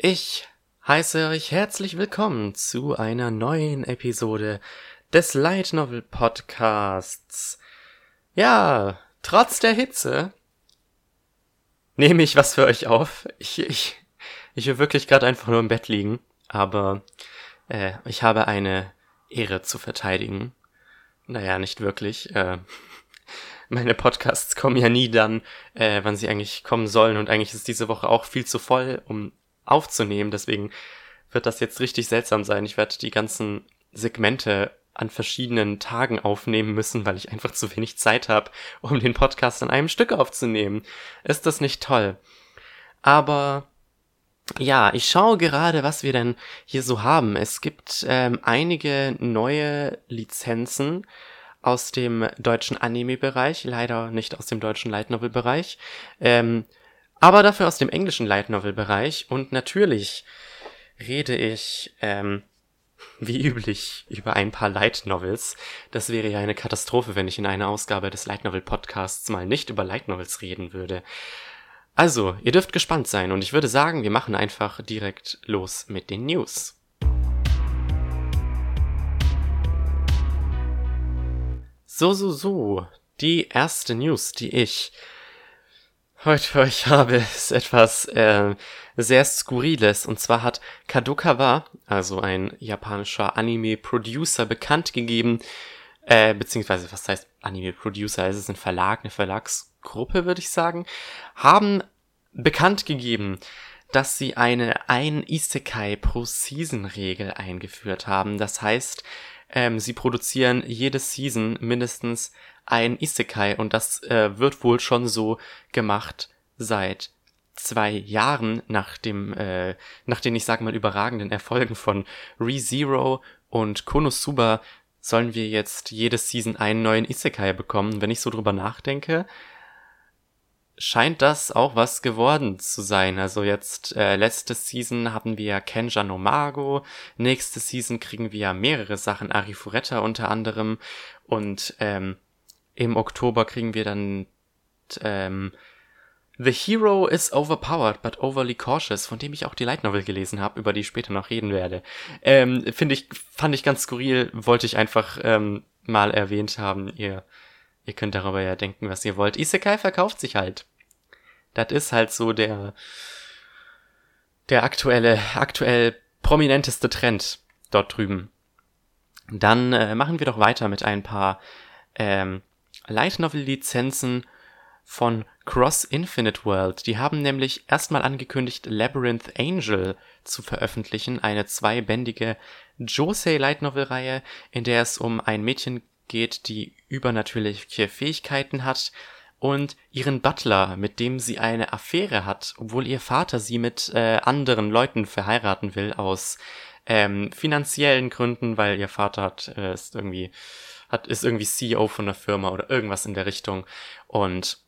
Ich heiße euch herzlich willkommen zu einer neuen Episode des Light Novel Podcasts. Ja, trotz der Hitze nehme ich was für euch auf. Ich, ich, ich will wirklich gerade einfach nur im Bett liegen, aber äh, ich habe eine Ehre zu verteidigen. Naja, nicht wirklich. Äh, meine Podcasts kommen ja nie dann, äh, wann sie eigentlich kommen sollen. Und eigentlich ist diese Woche auch viel zu voll, um aufzunehmen. Deswegen wird das jetzt richtig seltsam sein. Ich werde die ganzen Segmente an verschiedenen Tagen aufnehmen müssen, weil ich einfach zu wenig Zeit habe, um den Podcast in einem Stück aufzunehmen. Ist das nicht toll? Aber ja, ich schaue gerade, was wir denn hier so haben. Es gibt ähm, einige neue Lizenzen aus dem deutschen Anime-Bereich, leider nicht aus dem deutschen Light Novel-Bereich, ähm, aber dafür aus dem englischen Light Novel-Bereich. Und natürlich rede ich, ähm, wie üblich, über ein paar Light Novels. Das wäre ja eine Katastrophe, wenn ich in einer Ausgabe des Light Novel Podcasts mal nicht über Light Novels reden würde. Also, ihr dürft gespannt sein und ich würde sagen, wir machen einfach direkt los mit den News. So, so, so. Die erste News, die ich heute für euch habe, ist etwas äh, sehr Skurriles. Und zwar hat Kadokawa, also ein japanischer Anime-Producer, bekannt gegeben, äh, beziehungsweise was heißt Anime-Producer? Es ist ein Verlag, eine Verlagsgruppe, würde ich sagen, haben bekannt gegeben, dass sie eine ein Isekai pro Season Regel eingeführt haben. Das heißt, ähm, sie produzieren jede Season mindestens ein Isekai und das äh, wird wohl schon so gemacht seit zwei Jahren nach dem, äh, nach den, ich sag mal, überragenden Erfolgen von ReZero und Konosuba sollen wir jetzt jede Season einen neuen Isekai bekommen. Wenn ich so drüber nachdenke, scheint das auch was geworden zu sein. Also jetzt äh, letzte Season haben wir Kenja no Mago, nächste Season kriegen wir mehrere Sachen, Arifureta unter anderem und ähm, im Oktober kriegen wir dann ähm, The Hero is overpowered but overly cautious, von dem ich auch die Light Novel gelesen habe, über die ich später noch reden werde. Ähm, Finde ich, fand ich ganz skurril, wollte ich einfach ähm, mal erwähnt haben. Ihr Ihr könnt darüber ja denken, was ihr wollt. Isekai verkauft sich halt. Das ist halt so der, der aktuelle, aktuell prominenteste Trend dort drüben. Dann äh, machen wir doch weiter mit ein paar ähm, Light Novel Lizenzen von Cross Infinite World. Die haben nämlich erstmal angekündigt, Labyrinth Angel zu veröffentlichen, eine zweibändige Josei Light Novel Reihe, in der es um ein Mädchen geht, die übernatürliche Fähigkeiten hat und ihren Butler, mit dem sie eine Affäre hat, obwohl ihr Vater sie mit äh, anderen Leuten verheiraten will aus ähm, finanziellen Gründen, weil ihr Vater hat äh, ist irgendwie hat ist irgendwie CEO von der Firma oder irgendwas in der Richtung und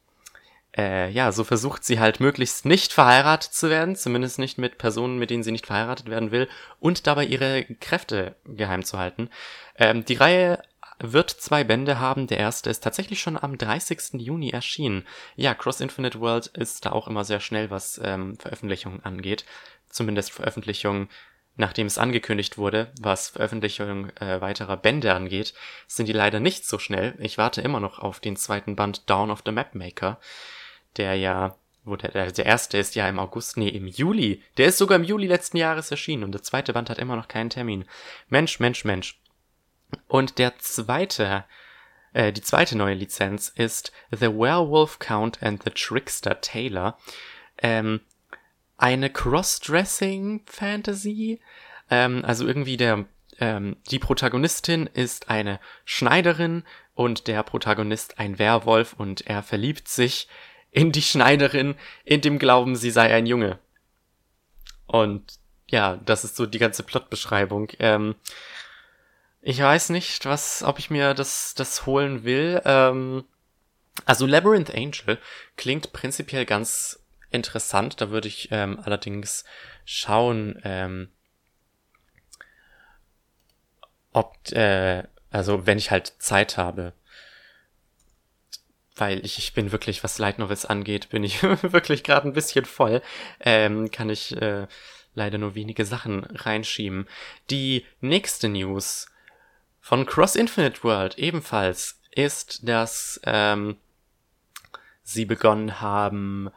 äh, ja, so versucht sie halt möglichst nicht verheiratet zu werden, zumindest nicht mit Personen, mit denen sie nicht verheiratet werden will, und dabei ihre Kräfte geheim zu halten. Ähm, die Reihe wird zwei Bände haben. Der erste ist tatsächlich schon am 30. Juni erschienen. Ja, Cross Infinite World ist da auch immer sehr schnell, was ähm, Veröffentlichungen angeht. Zumindest Veröffentlichungen, nachdem es angekündigt wurde, was Veröffentlichung äh, weiterer Bände angeht, sind die leider nicht so schnell. Ich warte immer noch auf den zweiten Band Dawn of the Mapmaker, der ja wo der, der erste ist ja im August, nee, im Juli. Der ist sogar im Juli letzten Jahres erschienen und der zweite Band hat immer noch keinen Termin. Mensch, Mensch, Mensch. Und der zweite, äh, die zweite neue Lizenz ist The Werewolf Count and the Trickster Taylor. Ähm, eine Cross-Dressing-Fantasy. Ähm, also irgendwie der, ähm, die Protagonistin ist eine Schneiderin und der Protagonist ein Werwolf und er verliebt sich in die Schneiderin in dem Glauben, sie sei ein Junge. Und ja, das ist so die ganze Plotbeschreibung. Ähm, ich weiß nicht, was, ob ich mir das, das holen will. Ähm, also Labyrinth Angel klingt prinzipiell ganz interessant. Da würde ich ähm, allerdings schauen, ähm, ob, äh, also wenn ich halt Zeit habe. Weil ich, ich bin wirklich, was Light Novels angeht, bin ich wirklich gerade ein bisschen voll. Ähm, kann ich äh, leider nur wenige Sachen reinschieben. Die nächste News von Cross Infinite World ebenfalls ist, dass ähm, sie begonnen haben,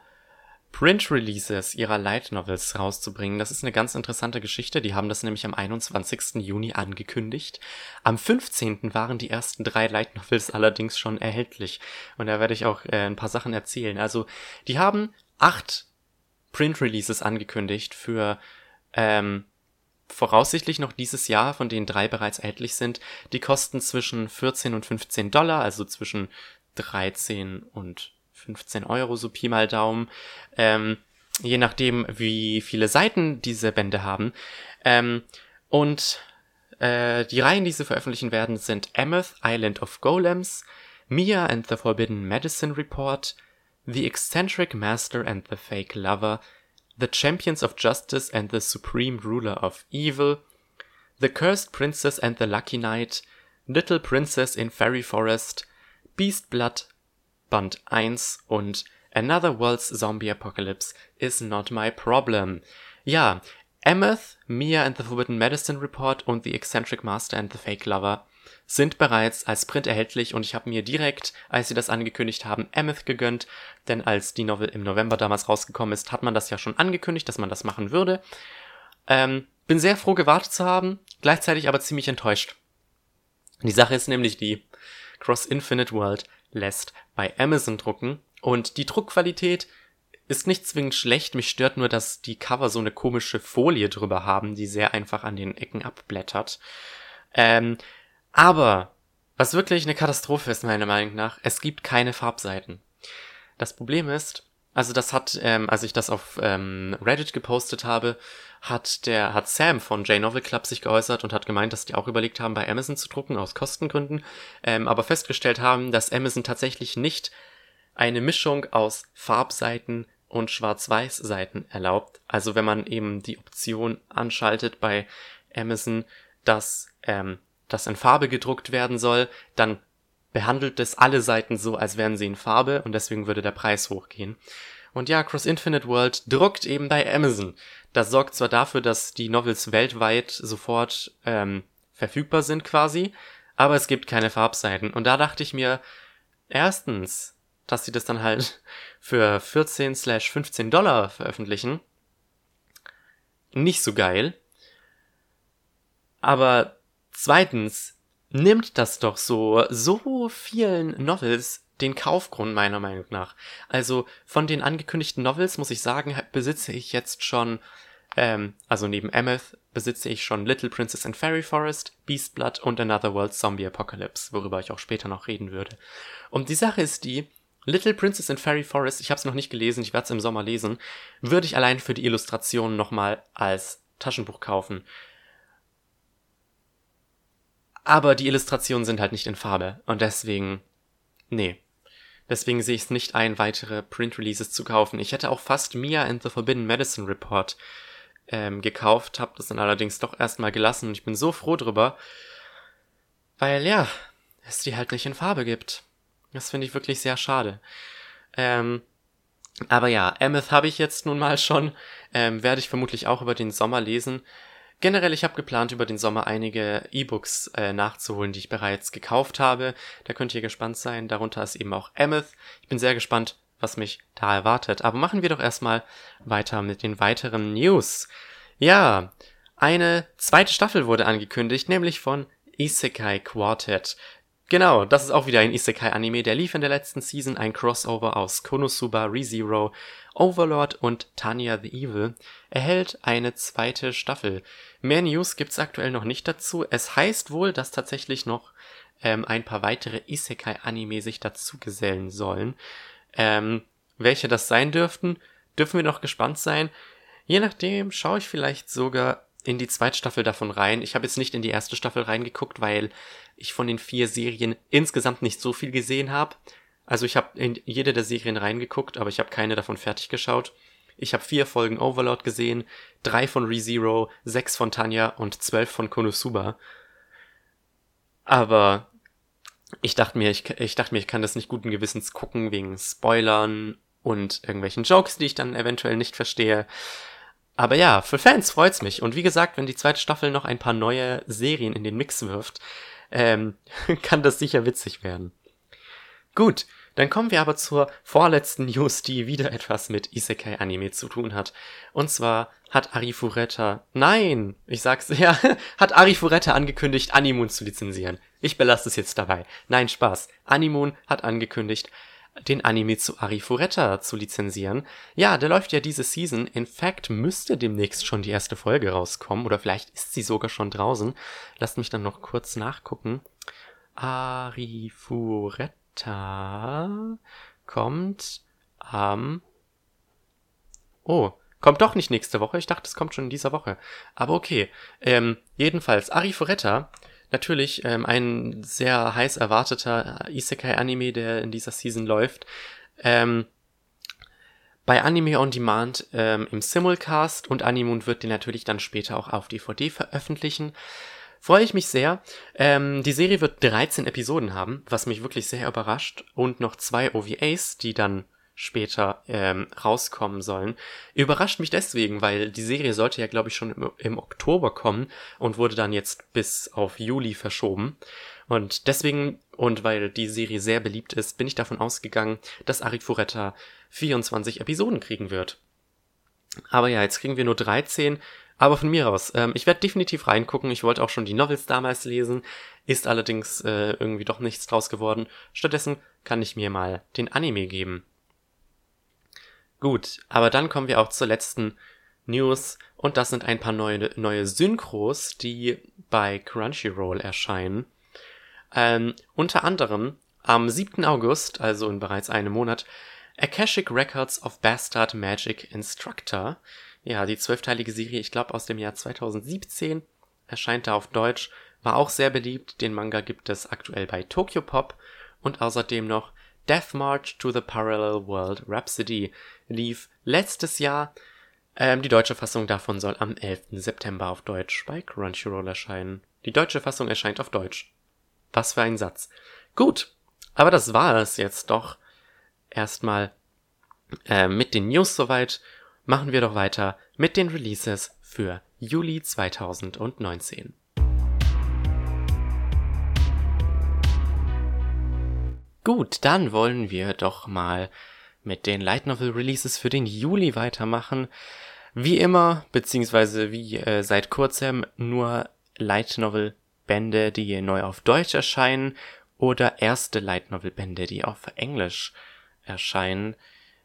Print-Releases ihrer Light Novels rauszubringen. Das ist eine ganz interessante Geschichte. Die haben das nämlich am 21. Juni angekündigt. Am 15. waren die ersten drei Light Novels allerdings schon erhältlich. Und da werde ich auch äh, ein paar Sachen erzählen. Also, die haben acht Print-Releases angekündigt für ähm, voraussichtlich noch dieses Jahr, von denen drei bereits erhältlich sind. Die kosten zwischen 14 und 15 Dollar, also zwischen 13 und 15 Euro, so Pi mal Daumen. Ähm, je nachdem, wie viele Seiten diese Bände haben. Ähm, und äh, die Reihen, die sie veröffentlichen werden, sind Ameth, Island of Golems, Mia and the Forbidden Medicine Report, The Eccentric Master and the Fake Lover, The Champions of Justice and the Supreme Ruler of Evil, The Cursed Princess and the Lucky Knight, Little Princess in Fairy Forest, Beast Blood, Band 1 und Another World's Zombie Apocalypse is not my problem. Ja, Ameth, Mia and the Forbidden Medicine Report und The Eccentric Master and the Fake Lover sind bereits als Print erhältlich und ich habe mir direkt, als sie das angekündigt haben, Ameth gegönnt, denn als die Novel im November damals rausgekommen ist, hat man das ja schon angekündigt, dass man das machen würde. Ähm, bin sehr froh gewartet zu haben, gleichzeitig aber ziemlich enttäuscht. Die Sache ist nämlich die, Cross Infinite World lässt bei Amazon drucken und die Druckqualität ist nicht zwingend schlecht, mich stört nur, dass die Cover so eine komische Folie drüber haben, die sehr einfach an den Ecken abblättert. Ähm, aber was wirklich eine Katastrophe ist, meiner Meinung nach, es gibt keine Farbseiten. Das Problem ist, also das hat, ähm, als ich das auf ähm, Reddit gepostet habe, hat der hat Sam von J-Novel Club sich geäußert und hat gemeint, dass die auch überlegt haben, bei Amazon zu drucken aus Kostengründen, ähm, aber festgestellt haben, dass Amazon tatsächlich nicht eine Mischung aus Farbseiten und Schwarz-Weiß-Seiten erlaubt. Also wenn man eben die Option anschaltet bei Amazon, dass ähm, das in Farbe gedruckt werden soll, dann behandelt es alle Seiten so, als wären sie in Farbe und deswegen würde der Preis hochgehen. Und ja, Cross Infinite World druckt eben bei Amazon. Das sorgt zwar dafür, dass die Novels weltweit sofort ähm, verfügbar sind quasi, aber es gibt keine Farbseiten. Und da dachte ich mir, erstens, dass sie das dann halt für 14 slash 15 Dollar veröffentlichen. Nicht so geil. Aber zweitens, nimmt das doch so, so vielen Novels den Kaufgrund meiner Meinung nach. Also von den angekündigten Novels muss ich sagen, besitze ich jetzt schon, ähm, also neben Ameth besitze ich schon Little Princess and Fairy Forest, Beast Blood und Another World Zombie Apocalypse, worüber ich auch später noch reden würde. Und die Sache ist die, Little Princess and Fairy Forest, ich habe es noch nicht gelesen, ich werde es im Sommer lesen, würde ich allein für die Illustrationen nochmal als Taschenbuch kaufen. Aber die Illustrationen sind halt nicht in Farbe. Und deswegen, nee. Deswegen sehe ich es nicht ein, weitere Print-Releases zu kaufen. Ich hätte auch fast Mia and the Forbidden Medicine Report ähm, gekauft, habe das dann allerdings doch erstmal gelassen und ich bin so froh drüber, weil ja, es die halt nicht in Farbe gibt. Das finde ich wirklich sehr schade. Ähm, aber ja, Ameth habe ich jetzt nun mal schon, ähm, werde ich vermutlich auch über den Sommer lesen. Generell, ich habe geplant, über den Sommer einige E-Books äh, nachzuholen, die ich bereits gekauft habe. Da könnt ihr gespannt sein. Darunter ist eben auch Ameth. Ich bin sehr gespannt, was mich da erwartet. Aber machen wir doch erstmal weiter mit den weiteren News. Ja, eine zweite Staffel wurde angekündigt, nämlich von Isekai Quartet. Genau, das ist auch wieder ein Isekai-Anime, der lief in der letzten Season, ein Crossover aus Konosuba, ReZero, Overlord und Tanya the Evil, erhält eine zweite Staffel. Mehr News gibt's aktuell noch nicht dazu. Es heißt wohl, dass tatsächlich noch ähm, ein paar weitere Isekai-Anime sich dazu gesellen sollen. Ähm, welche das sein dürften, dürfen wir noch gespannt sein. Je nachdem schaue ich vielleicht sogar in die zweite Staffel davon rein. Ich habe jetzt nicht in die erste Staffel reingeguckt, weil ich von den vier Serien insgesamt nicht so viel gesehen habe. Also ich habe in jede der Serien reingeguckt, aber ich habe keine davon fertig geschaut. Ich habe vier Folgen Overlord gesehen, drei von ReZero, sechs von Tanya und zwölf von Konosuba. Aber ich dachte mir, ich, ich dachte mir, ich kann das nicht guten Gewissens gucken wegen Spoilern und irgendwelchen Jokes, die ich dann eventuell nicht verstehe. Aber ja, für Fans freut's mich. Und wie gesagt, wenn die zweite Staffel noch ein paar neue Serien in den Mix wirft, ähm, kann das sicher witzig werden. Gut, dann kommen wir aber zur vorletzten News, die wieder etwas mit Isekai Anime zu tun hat. Und zwar hat Arifureta, nein, ich sag's, ja, hat Arifureta angekündigt, Animoon zu lizenzieren. Ich belasse es jetzt dabei. Nein, Spaß. Animoon hat angekündigt, den Anime zu Arifureta zu lizenzieren. Ja, der läuft ja diese Season. In fact müsste demnächst schon die erste Folge rauskommen oder vielleicht ist sie sogar schon draußen. Lasst mich dann noch kurz nachgucken. Arifureta kommt am... Oh, kommt doch nicht nächste Woche. Ich dachte, es kommt schon in dieser Woche. Aber okay. Ähm, jedenfalls, Arifureta natürlich ähm, ein sehr heiß erwarteter Isekai-Anime, der in dieser Season läuft. Ähm, bei Anime on Demand ähm, im Simulcast und Animund wird den natürlich dann später auch auf DVD veröffentlichen. Freue ich mich sehr. Ähm, die Serie wird 13 Episoden haben, was mich wirklich sehr überrascht. Und noch zwei OVAs, die dann später ähm, rauskommen sollen. Überrascht mich deswegen, weil die Serie sollte ja, glaube ich, schon im, im, Oktober kommen und wurde dann jetzt bis auf Juli verschoben. Und deswegen, und weil die Serie sehr beliebt ist, bin ich davon ausgegangen, dass Arifureta 24 Episoden kriegen wird. Aber ja, jetzt kriegen wir nur 13. Aber von mir aus, ähm, ich werde definitiv reingucken. Ich wollte auch schon die Novels damals lesen, ist allerdings äh, irgendwie doch nichts draus geworden. Stattdessen kann ich mir mal den Anime geben. Gut, aber dann kommen wir auch zur letzten News und das sind ein paar neue, neue Synchros, die bei Crunchyroll erscheinen. Ähm, unter anderem am 7. August, also in bereits einem Monat, Akashic Records of Bastard Magic Instructor. Ja, die zwölfteilige Serie, ich glaube aus dem Jahr 2017, erscheint da auf Deutsch, war auch sehr beliebt. Den Manga gibt es aktuell bei Tokyo Pop und außerdem noch Death March to the Parallel World Rhapsody lief letztes Jahr. Ähm, die deutsche Fassung davon soll am 11. September auf Deutsch bei Crunchyroll erscheinen. Die deutsche Fassung erscheint auf Deutsch. Was für ein Satz. Gut, aber das war es jetzt doch erstmal äh, mit den News soweit. Machen wir doch weiter mit den Releases für Juli 2019. Gut, dann wollen wir doch mal mit den Light Novel Releases für den Juli weitermachen. Wie immer, beziehungsweise wie äh, seit kurzem nur Light Novel Bände, die neu auf Deutsch erscheinen oder erste Light Novel Bände, die auf Englisch erscheinen.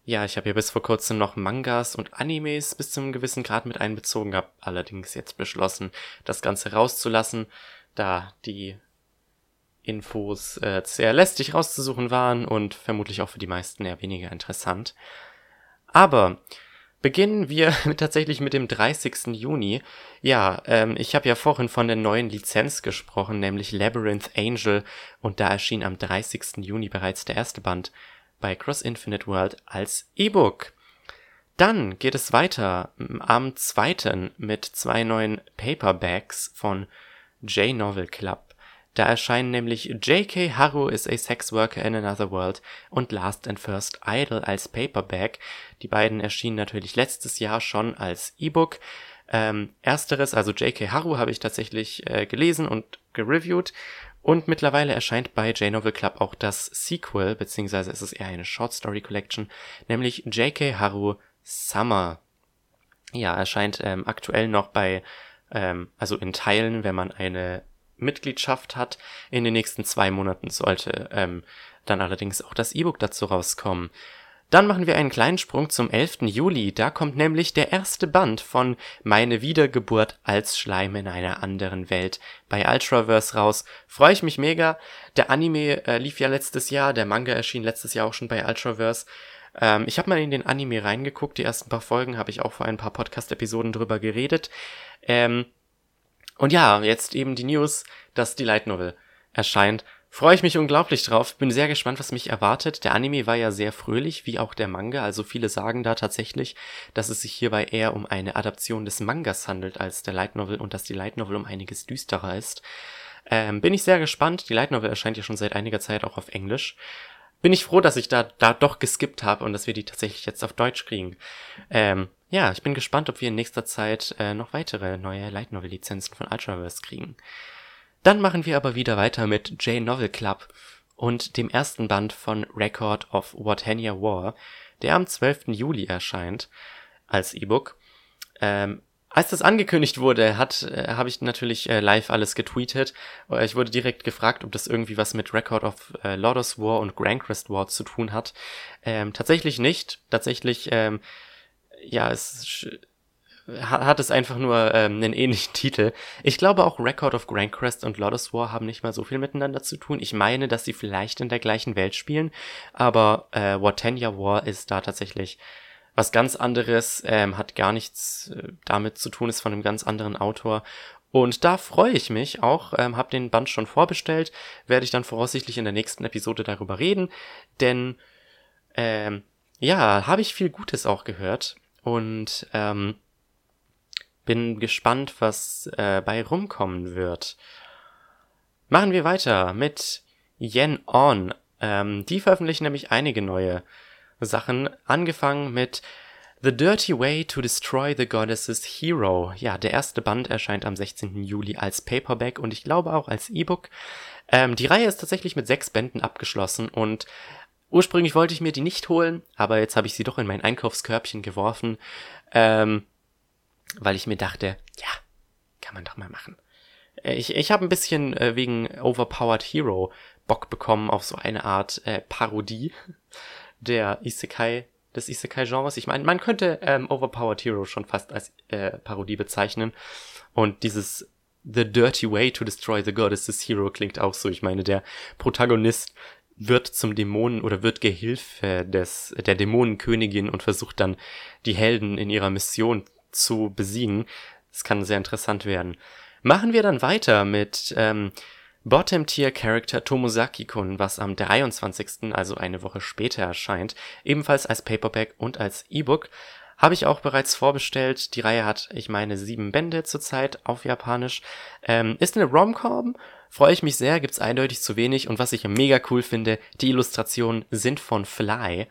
Ja, ich habe ja bis vor kurzem noch Mangas und Animes bis zu einem gewissen Grad mit einbezogen, habe allerdings jetzt beschlossen, das Ganze rauszulassen, da die Infos äh, sehr lästig rauszusuchen waren und vermutlich auch für die meisten eher weniger interessant. Aber beginnen wir tatsächlich mit dem 30. Juni. Ja, ähm, ich habe ja vorhin von der neuen Lizenz gesprochen, nämlich Labyrinth Angel, und da erschien am 30. Juni bereits der erste Band bei Cross Infinite World als E-Book. Dann geht es weiter am 2. mit zwei neuen Paperbacks von J-Novel Club. Da erscheinen nämlich J.K. Haru is a Sex Worker in Another World und Last and First Idol als Paperback. Die beiden erschienen natürlich letztes Jahr schon als E-Book. Ähm, ersteres, also J.K. Haru, habe ich tatsächlich äh, gelesen und gereviewt. Und mittlerweile erscheint bei J-Novel Club auch das Sequel, beziehungsweise ist es eher eine Short Story Collection, nämlich J.K. Haru Summer. Ja, erscheint ähm, aktuell noch bei, ähm, also in Teilen, wenn man eine Mitgliedschaft hat. In den nächsten zwei Monaten sollte ähm, dann allerdings auch das E-Book dazu rauskommen. Dann machen wir einen kleinen Sprung zum 11. Juli. Da kommt nämlich der erste Band von Meine Wiedergeburt als Schleim in einer anderen Welt bei Ultraverse raus. Freue ich mich mega. Der Anime äh, lief ja letztes Jahr, der Manga erschien letztes Jahr auch schon bei Ultraverse. Ähm, ich habe mal in den Anime reingeguckt, die ersten paar Folgen habe ich auch vor ein paar Podcast-Episoden drüber geredet. Ähm, und ja, jetzt eben die News, dass die Light Novel erscheint. Freue ich mich unglaublich drauf. Bin sehr gespannt, was mich erwartet. Der Anime war ja sehr fröhlich, wie auch der Manga. Also viele sagen da tatsächlich, dass es sich hierbei eher um eine Adaption des Mangas handelt als der Light Novel und dass die Light Novel um einiges düsterer ist. Ähm, bin ich sehr gespannt. Die Light Novel erscheint ja schon seit einiger Zeit auch auf Englisch. Bin ich froh, dass ich da, da doch geskippt habe und dass wir die tatsächlich jetzt auf Deutsch kriegen. Ähm, ja, ich bin gespannt, ob wir in nächster Zeit äh, noch weitere neue Light Novel Lizenzen von Ultraverse kriegen. Dann machen wir aber wieder weiter mit J Novel Club und dem ersten Band von Record of Watania War, der am 12. Juli erscheint als E-Book. Ähm, als das angekündigt wurde, hat äh, habe ich natürlich äh, live alles getweetet. Äh, ich wurde direkt gefragt, ob das irgendwie was mit Record of äh, Lordos War und Grancrest War zu tun hat. Ähm, tatsächlich nicht. Tatsächlich, ähm, ja, es hat es einfach nur ähm, einen ähnlichen Titel. Ich glaube auch Record of Grancrest und Lordos War haben nicht mal so viel miteinander zu tun. Ich meine, dass sie vielleicht in der gleichen Welt spielen, aber äh, Watania War ist da tatsächlich was ganz anderes, ähm, hat gar nichts äh, damit zu tun, ist von einem ganz anderen Autor. Und da freue ich mich auch, ähm, habe den Band schon vorbestellt, werde ich dann voraussichtlich in der nächsten Episode darüber reden, denn ähm, ja, habe ich viel Gutes auch gehört und ähm, bin gespannt, was äh, bei rumkommen wird. Machen wir weiter mit Yen On. Ähm, die veröffentlichen nämlich einige neue Sachen, angefangen mit The Dirty Way to Destroy the Goddess's Hero. Ja, der erste Band erscheint am 16. Juli als Paperback und ich glaube auch als E-Book. Ähm, die Reihe ist tatsächlich mit sechs Bänden abgeschlossen und ursprünglich wollte ich mir die nicht holen, aber jetzt habe ich sie doch in mein Einkaufskörbchen geworfen, ähm, weil ich mir dachte, ja, kann man doch mal machen. Äh, ich, ich habe ein bisschen äh, wegen Overpowered Hero Bock bekommen auf so eine Art äh, Parodie der Isekai, des Isekai-Genres. Ich meine, man könnte ähm, Overpowered Hero schon fast als äh, Parodie bezeichnen. Und dieses The Dirty Way to Destroy the Goddess's Hero klingt auch so. Ich meine, der Protagonist wird zum Dämonen oder wird Gehilfe des, der Dämonenkönigin und versucht dann die Helden in ihrer Mission zu besiegen. Das kann sehr interessant werden. Machen wir dann weiter mit ähm, Bottom-Tier-Character Tomosaki-kun, was am 23., also eine Woche später erscheint, ebenfalls als Paperback und als E-Book, habe ich auch bereits vorbestellt. Die Reihe hat, ich meine, sieben Bände zurzeit auf Japanisch. Ähm, ist eine Rom-Com, freue ich mich sehr, gibt's eindeutig zu wenig und was ich mega cool finde, die Illustrationen sind von Fly.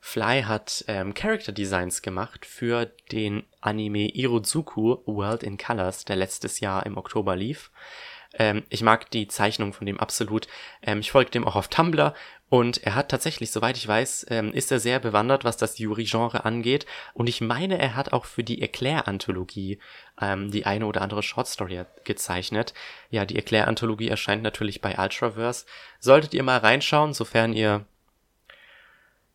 Fly hat ähm, Character Designs gemacht für den Anime Irozuku World in Colors, der letztes Jahr im Oktober lief. Ähm, ich mag die Zeichnung von dem absolut. Ähm, ich folge dem auch auf Tumblr und er hat tatsächlich, soweit ich weiß, ähm, ist er sehr bewandert, was das Yuri-Genre angeht. Und ich meine, er hat auch für die Eclair-Anthologie ähm, die eine oder andere Shortstory gezeichnet. Ja, die Eclair-Anthologie erscheint natürlich bei Ultraverse. Solltet ihr mal reinschauen, sofern ihr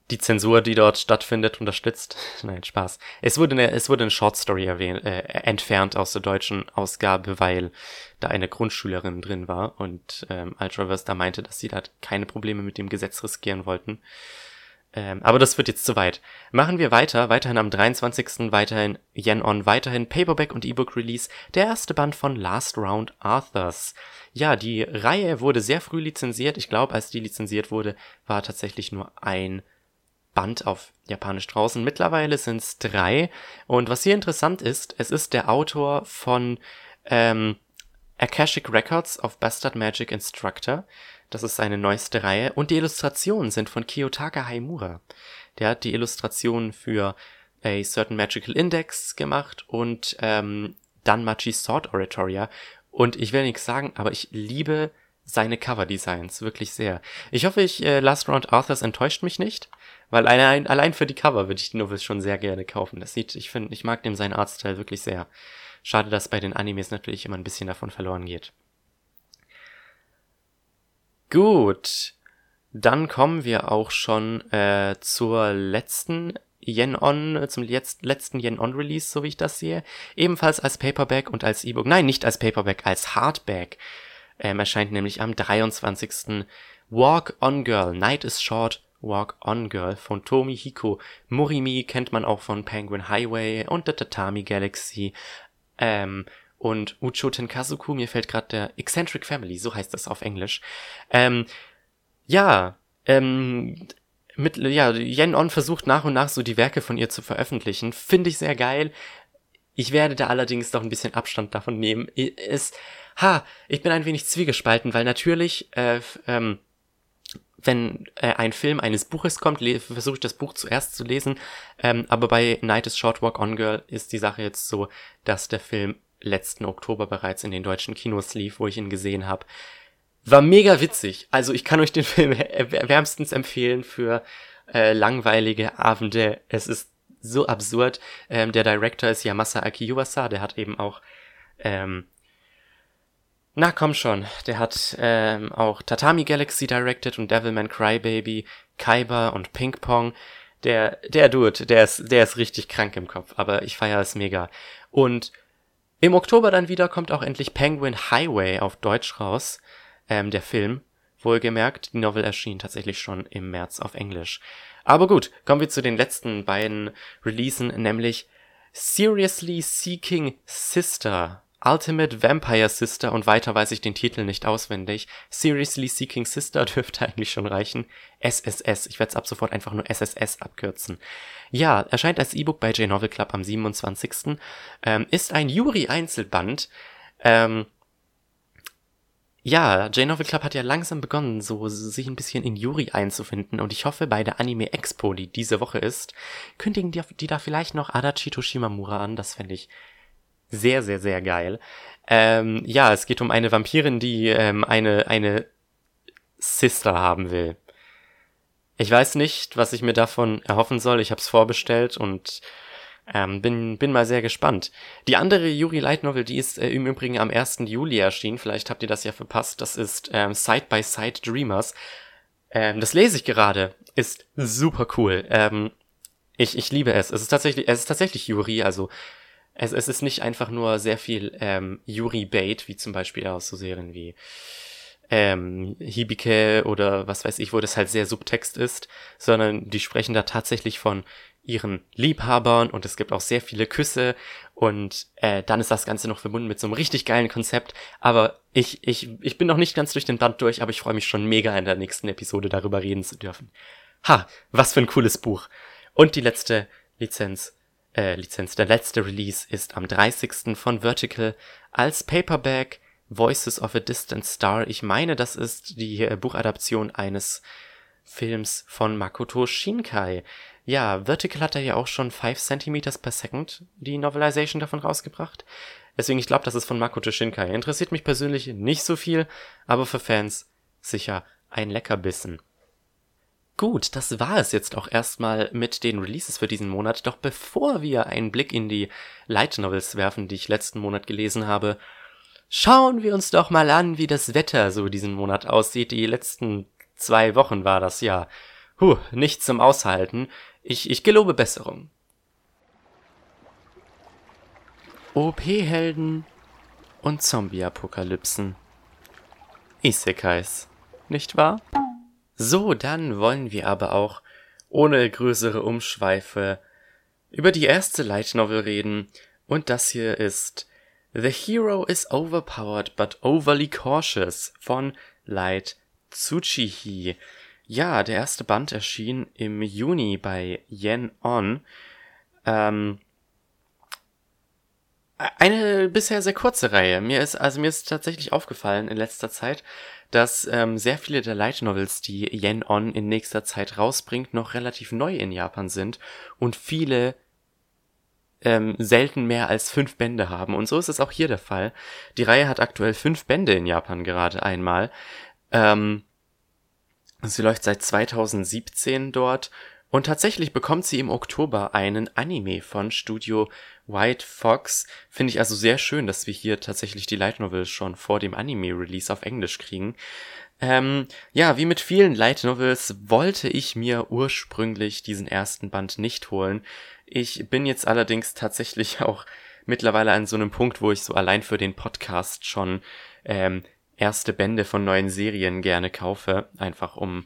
die Zensur, die dort stattfindet, unterstützt. Nein, Spaß. Es wurde eine, es wurde eine Short Story erwähnt, äh, entfernt aus der deutschen Ausgabe, weil da eine Grundschülerin drin war und ähm, Ultraverse da meinte, dass sie da keine Probleme mit dem Gesetz riskieren wollten. Ähm, aber das wird jetzt zu weit. Machen wir weiter, weiterhin am 23. weiterhin Yen On, weiterhin Paperback und E-Book Release, der erste Band von Last Round Arthurs. Ja, die Reihe wurde sehr früh lizenziert. Ich glaube, als die lizenziert wurde, war tatsächlich nur ein Band auf Japanisch draußen. Mittlerweile sind es drei. Und was hier interessant ist, es ist der Autor von ähm, Akashic Records of Bastard Magic Instructor. Das ist seine neueste Reihe. Und die Illustrationen sind von Kiyotaka Haimura. Der hat die Illustrationen für A Certain Magical Index gemacht und ähm, Danmachi Sword Oratoria. Und ich will nichts sagen, aber ich liebe seine Cover-Designs wirklich sehr. Ich hoffe, ich äh, Last Round Arthurs enttäuscht mich nicht. Weil allein, allein für die Cover würde ich die Novels schon sehr gerne kaufen. Das sieht, ich finde, ich mag dem seinen Artstyle wirklich sehr. Schade, dass bei den Animes natürlich immer ein bisschen davon verloren geht. Gut. Dann kommen wir auch schon äh, zur letzten Yen-On, zum jetzt, letzten Yen-On-Release, so wie ich das sehe. Ebenfalls als Paperback und als E-Book. Nein, nicht als Paperback, als Hardback. Ähm, erscheint nämlich am 23. Walk on Girl, Night is Short Walk On Girl von Tomi Hiko. Morimi kennt man auch von Penguin Highway und der Tatami Galaxy. Ähm, und Ucho Tenkasuku, mir fällt gerade der Eccentric Family, so heißt das auf Englisch. Ähm, ja, ähm, mit, ja, Yen On versucht nach und nach so die Werke von ihr zu veröffentlichen. Finde ich sehr geil. Ich werde da allerdings doch ein bisschen Abstand davon nehmen. Es, ha, ich bin ein wenig zwiegespalten, weil natürlich, äh, ähm, wenn äh, ein Film eines Buches kommt, versuche ich das Buch zuerst zu lesen. Ähm, aber bei Night is Short Walk on Girl ist die Sache jetzt so, dass der Film letzten Oktober bereits in den deutschen Kinos lief, wo ich ihn gesehen habe. War mega witzig. Also ich kann euch den Film wärmstens empfehlen für äh, langweilige Abende. Es ist so absurd. Ähm, der Director ist Yamasa Akiyuasa, der hat eben auch ähm, na komm schon, der hat ähm, auch Tatami Galaxy directed und Devilman Crybaby, Kaiba und Ping Pong. Der, der Dude, der ist, der ist richtig krank im Kopf, aber ich feiere es mega. Und im Oktober dann wieder kommt auch endlich Penguin Highway auf Deutsch raus, ähm, der Film. Wohlgemerkt, die Novel erschien tatsächlich schon im März auf Englisch. Aber gut, kommen wir zu den letzten beiden Releasen, nämlich Seriously Seeking Sister Ultimate Vampire Sister und weiter weiß ich den Titel nicht auswendig. Seriously Seeking Sister dürfte eigentlich schon reichen. SSS. Ich werde es ab sofort einfach nur SSS abkürzen. Ja, erscheint als E-Book bei J-Novel Club am 27. Ähm, ist ein Yuri-Einzelband. Ähm, ja, J-Novel Club hat ja langsam begonnen, so sich ein bisschen in Yuri einzufinden und ich hoffe, bei der Anime Expo, die diese Woche ist, kündigen die, die da vielleicht noch Adachi Toshimamura an. Das fände ich sehr, sehr, sehr geil. Ähm, ja, es geht um eine Vampirin, die ähm, eine, eine Sister haben will. Ich weiß nicht, was ich mir davon erhoffen soll. Ich habe es vorbestellt und ähm, bin, bin mal sehr gespannt. Die andere Yuri Light Novel, die ist äh, im Übrigen am 1. Juli erschienen. Vielleicht habt ihr das ja verpasst. Das ist ähm, Side by Side Dreamers. Ähm, das lese ich gerade. Ist super cool. Ähm, ich, ich liebe es. Es ist tatsächlich, es ist tatsächlich Yuri, also es, es ist nicht einfach nur sehr viel ähm, Yuri-Bait, wie zum Beispiel aus so Serien wie ähm, Hibike oder was weiß ich, wo das halt sehr Subtext ist, sondern die sprechen da tatsächlich von ihren Liebhabern und es gibt auch sehr viele Küsse und äh, dann ist das Ganze noch verbunden mit so einem richtig geilen Konzept. Aber ich, ich, ich bin noch nicht ganz durch den Band durch, aber ich freue mich schon mega in der nächsten Episode darüber reden zu dürfen. Ha, was für ein cooles Buch. Und die letzte Lizenz äh, Lizenz. Der letzte Release ist am 30. von Vertical als Paperback Voices of a Distant Star. Ich meine, das ist die äh, Buchadaption eines Films von Makoto Shinkai. Ja, Vertical hat er ja auch schon 5 cm per Second die Novelization davon rausgebracht. Deswegen, ich glaube, das ist von Makoto Shinkai. Interessiert mich persönlich nicht so viel, aber für Fans sicher ein Leckerbissen. Gut, das war es jetzt auch erstmal mit den Releases für diesen Monat. Doch bevor wir einen Blick in die Light Novels werfen, die ich letzten Monat gelesen habe, schauen wir uns doch mal an, wie das Wetter so diesen Monat aussieht. Die letzten zwei Wochen war das ja. Huh, nicht zum Aushalten. Ich, ich gelobe Besserung. OP-Helden und Zombie-Apokalypsen. Isekais, nicht wahr? So, dann wollen wir aber auch ohne größere Umschweife über die erste Light Novel reden und das hier ist The Hero is Overpowered but Overly Cautious von Light Tsuchihi. Ja, der erste Band erschien im Juni bei Yen On. Ähm, eine bisher sehr kurze Reihe. Mir ist, also mir ist tatsächlich aufgefallen in letzter Zeit, dass ähm, sehr viele der Light Novels, die Yen On in nächster Zeit rausbringt, noch relativ neu in Japan sind und viele ähm, selten mehr als fünf Bände haben. Und so ist es auch hier der Fall. Die Reihe hat aktuell fünf Bände in Japan gerade einmal. Ähm, sie läuft seit 2017 dort und tatsächlich bekommt sie im Oktober einen Anime von Studio White Fox. Finde ich also sehr schön, dass wir hier tatsächlich die Light Novel schon vor dem Anime-Release auf Englisch kriegen. Ähm, ja, wie mit vielen Light Novels wollte ich mir ursprünglich diesen ersten Band nicht holen. Ich bin jetzt allerdings tatsächlich auch mittlerweile an so einem Punkt, wo ich so allein für den Podcast schon ähm, erste Bände von neuen Serien gerne kaufe, einfach um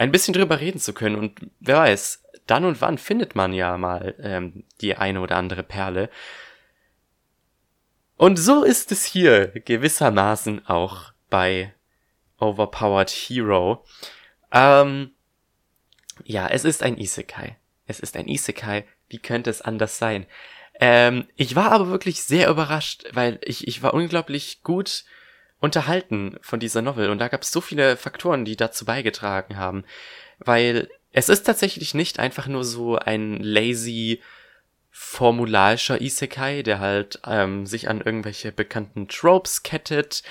ein bisschen drüber reden zu können. Und wer weiß, dann und wann findet man ja mal ähm, die eine oder andere Perle. Und so ist es hier gewissermaßen auch bei Overpowered Hero. Ähm, ja, es ist ein Isekai. Es ist ein Isekai. Wie könnte es anders sein? Ähm, ich war aber wirklich sehr überrascht, weil ich, ich war unglaublich gut unterhalten von dieser Novel und da gab es so viele Faktoren, die dazu beigetragen haben, weil es ist tatsächlich nicht einfach nur so ein lazy formularischer Isekai, der halt ähm, sich an irgendwelche bekannten Tropes kettet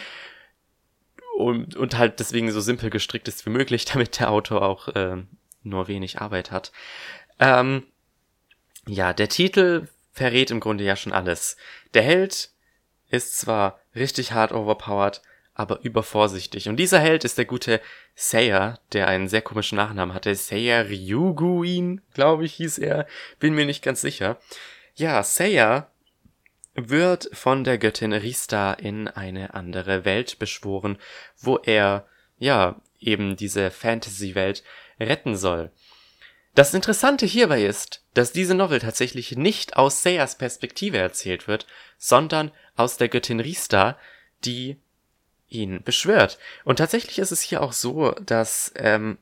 und, und halt deswegen so simpel gestrickt ist wie möglich, damit der Autor auch äh, nur wenig Arbeit hat. Ähm, ja, der Titel verrät im Grunde ja schon alles. Der Held ist zwar richtig hart overpowered, aber übervorsichtig. Und dieser Held ist der gute Seiya, der einen sehr komischen Nachnamen hatte. Seiya Ryuguin, glaube ich, hieß er. Bin mir nicht ganz sicher. Ja, Seiya wird von der Göttin Rista in eine andere Welt beschworen, wo er, ja, eben diese Fantasy-Welt retten soll. Das Interessante hierbei ist, dass diese Novel tatsächlich nicht aus Seiyas Perspektive erzählt wird, sondern aus der Göttin Rista, die ihn beschwört. Und tatsächlich ist es hier auch so, dass ähm,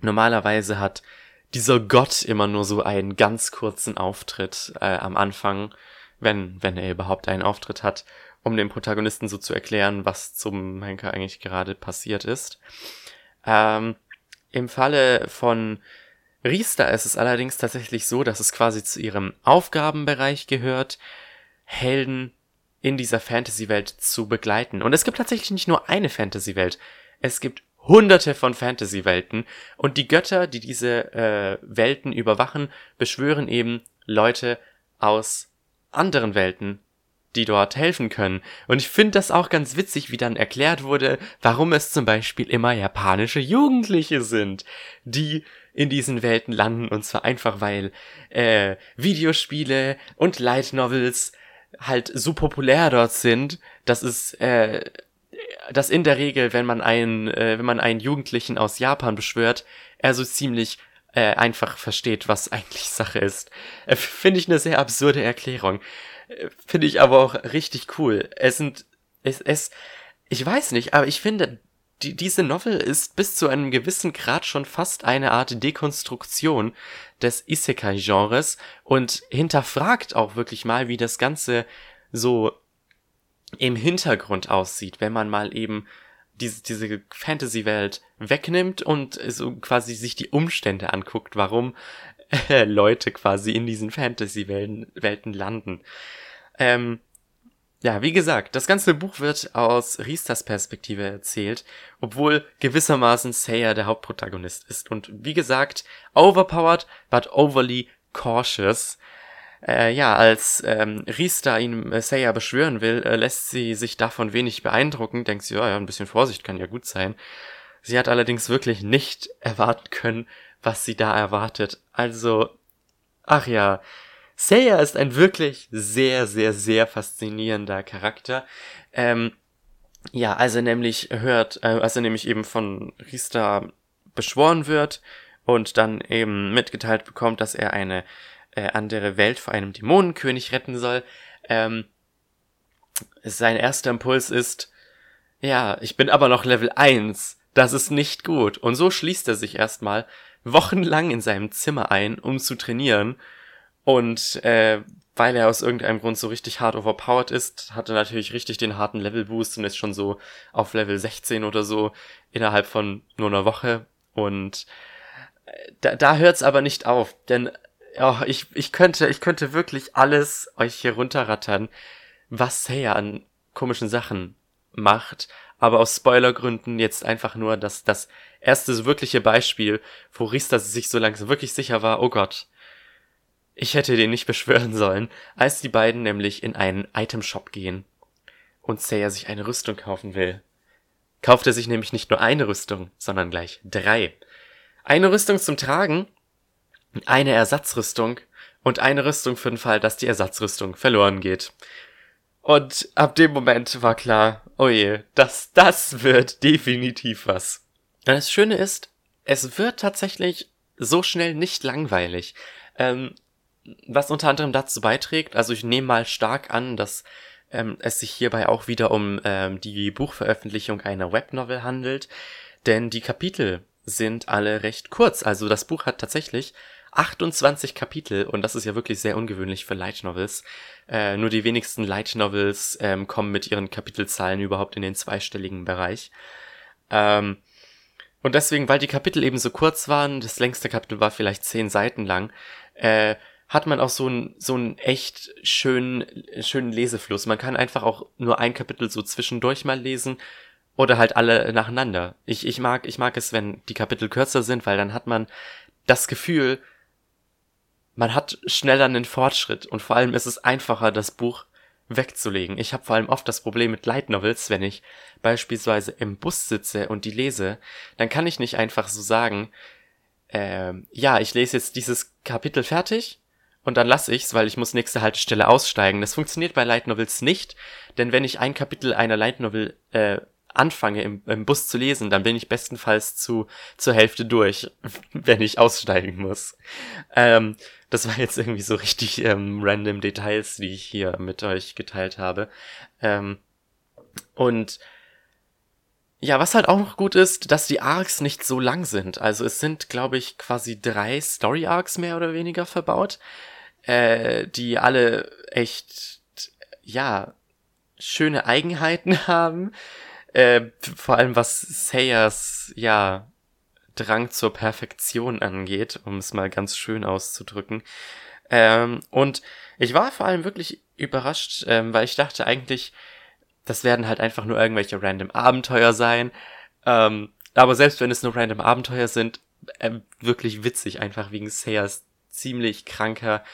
normalerweise hat dieser Gott immer nur so einen ganz kurzen Auftritt äh, am Anfang, wenn, wenn er überhaupt einen Auftritt hat, um dem Protagonisten so zu erklären, was zum Henker eigentlich gerade passiert ist. Ähm, Im Falle von Riester ist es allerdings tatsächlich so, dass es quasi zu ihrem Aufgabenbereich gehört, Helden in dieser Fantasy-Welt zu begleiten. Und es gibt tatsächlich nicht nur eine Fantasy-Welt. Es gibt hunderte von Fantasy-Welten. Und die Götter, die diese äh, Welten überwachen, beschwören eben Leute aus anderen Welten, die dort helfen können. Und ich finde das auch ganz witzig, wie dann erklärt wurde, warum es zum Beispiel immer japanische Jugendliche sind, die in diesen Welten landen. Und zwar einfach, weil äh, Videospiele und Light Novels halt so populär dort sind, dass es äh, dass in der Regel, wenn man einen, äh, wenn man einen Jugendlichen aus Japan beschwört, er so ziemlich äh, einfach versteht, was eigentlich Sache ist. Äh, Finde ich eine sehr absurde Erklärung. Äh, Finde ich aber auch richtig cool. Es sind, es, es, ich weiß nicht, aber ich finde, die, diese Novel ist bis zu einem gewissen Grad schon fast eine Art Dekonstruktion des Isekai-Genres und hinterfragt auch wirklich mal, wie das Ganze so im Hintergrund aussieht, wenn man mal eben diese, diese Fantasy-Welt wegnimmt und so quasi sich die Umstände anguckt, warum äh, Leute quasi in diesen Fantasy-Welten Welten landen. Ähm, ja, wie gesagt, das ganze Buch wird aus Riesters Perspektive erzählt, obwohl gewissermaßen Seiya der Hauptprotagonist ist. Und wie gesagt, overpowered, but overly cautious. Äh, ja, als ähm, Riesta ihn äh, Seiya beschwören will, äh, lässt sie sich davon wenig beeindrucken, denkt sie, ja, ja, ein bisschen Vorsicht kann ja gut sein. Sie hat allerdings wirklich nicht erwarten können, was sie da erwartet. Also, ach ja, Seiya ist ein wirklich sehr, sehr, sehr faszinierender Charakter. Ähm, ja, als er nämlich hört, äh, als er nämlich eben von Rista beschworen wird und dann eben mitgeteilt bekommt, dass er eine äh, andere Welt vor einem Dämonenkönig retten soll, ähm, sein erster Impuls ist, ja, ich bin aber noch Level 1, das ist nicht gut. Und so schließt er sich erstmal wochenlang in seinem Zimmer ein, um zu trainieren und äh, weil er aus irgendeinem Grund so richtig hart overpowered ist, hat er natürlich richtig den harten Level-Boost und ist schon so auf Level 16 oder so innerhalb von nur einer Woche. Und äh, da, da hört's aber nicht auf, denn oh, ich, ich könnte, ich könnte wirklich alles euch hier runterrattern, was Seiya an komischen Sachen macht. Aber aus Spoilergründen jetzt einfach nur das, das erste wirkliche Beispiel, wo Rista sich so langsam wirklich sicher war, oh Gott, ich hätte den nicht beschwören sollen, als die beiden nämlich in einen Itemshop gehen und Seiya sich eine Rüstung kaufen will. Kauft er sich nämlich nicht nur eine Rüstung, sondern gleich drei. Eine Rüstung zum Tragen, eine Ersatzrüstung und eine Rüstung für den Fall, dass die Ersatzrüstung verloren geht. Und ab dem Moment war klar, oh je, das, das wird definitiv was. Und das Schöne ist, es wird tatsächlich so schnell nicht langweilig. Ähm, was unter anderem dazu beiträgt, also ich nehme mal stark an, dass ähm, es sich hierbei auch wieder um ähm, die Buchveröffentlichung einer Webnovel handelt, denn die Kapitel sind alle recht kurz. Also das Buch hat tatsächlich 28 Kapitel und das ist ja wirklich sehr ungewöhnlich für Light Novels. Äh, nur die wenigsten Light Novels ähm, kommen mit ihren Kapitelzahlen überhaupt in den zweistelligen Bereich. Ähm, und deswegen, weil die Kapitel eben so kurz waren, das längste Kapitel war vielleicht zehn Seiten lang, äh, hat man auch so einen so einen echt schönen schönen Lesefluss. Man kann einfach auch nur ein Kapitel so zwischendurch mal lesen oder halt alle nacheinander. Ich ich mag ich mag es, wenn die Kapitel kürzer sind, weil dann hat man das Gefühl, man hat schneller einen Fortschritt und vor allem ist es einfacher, das Buch wegzulegen. Ich habe vor allem oft das Problem mit Light Novels, wenn ich beispielsweise im Bus sitze und die lese, dann kann ich nicht einfach so sagen, äh, ja, ich lese jetzt dieses Kapitel fertig und dann lasse ich's, weil ich muss nächste Haltestelle aussteigen. Das funktioniert bei Light Novels nicht, denn wenn ich ein Kapitel einer Light Novel äh, anfange im, im Bus zu lesen, dann bin ich bestenfalls zu zur Hälfte durch, wenn ich aussteigen muss. Ähm, das war jetzt irgendwie so richtig ähm, random Details, die ich hier mit euch geteilt habe. Ähm, und ja, was halt auch noch gut ist, dass die Arcs nicht so lang sind. Also es sind, glaube ich, quasi drei Story Arcs mehr oder weniger verbaut, äh, die alle echt, ja, schöne Eigenheiten haben. Äh, vor allem was Sayers, ja, Drang zur Perfektion angeht, um es mal ganz schön auszudrücken. Ähm, und ich war vor allem wirklich überrascht, ähm, weil ich dachte eigentlich, das werden halt einfach nur irgendwelche random Abenteuer sein. Ähm, aber selbst wenn es nur random Abenteuer sind, äh, wirklich witzig, einfach wegen Sayers ziemlich kranker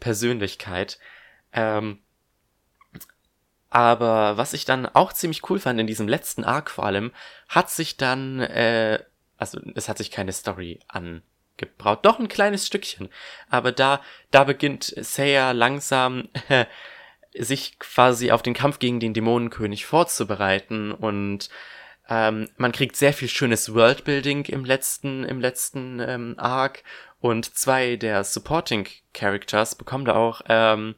Persönlichkeit. Ähm, aber was ich dann auch ziemlich cool fand in diesem letzten Arc vor allem, hat sich dann, äh, also es hat sich keine Story angebraut, doch ein kleines Stückchen. Aber da, da beginnt Seiya langsam äh, sich quasi auf den Kampf gegen den Dämonenkönig vorzubereiten und ähm, man kriegt sehr viel schönes Worldbuilding im letzten, im letzten ähm, Arc und zwei der Supporting Characters bekommen da auch ähm,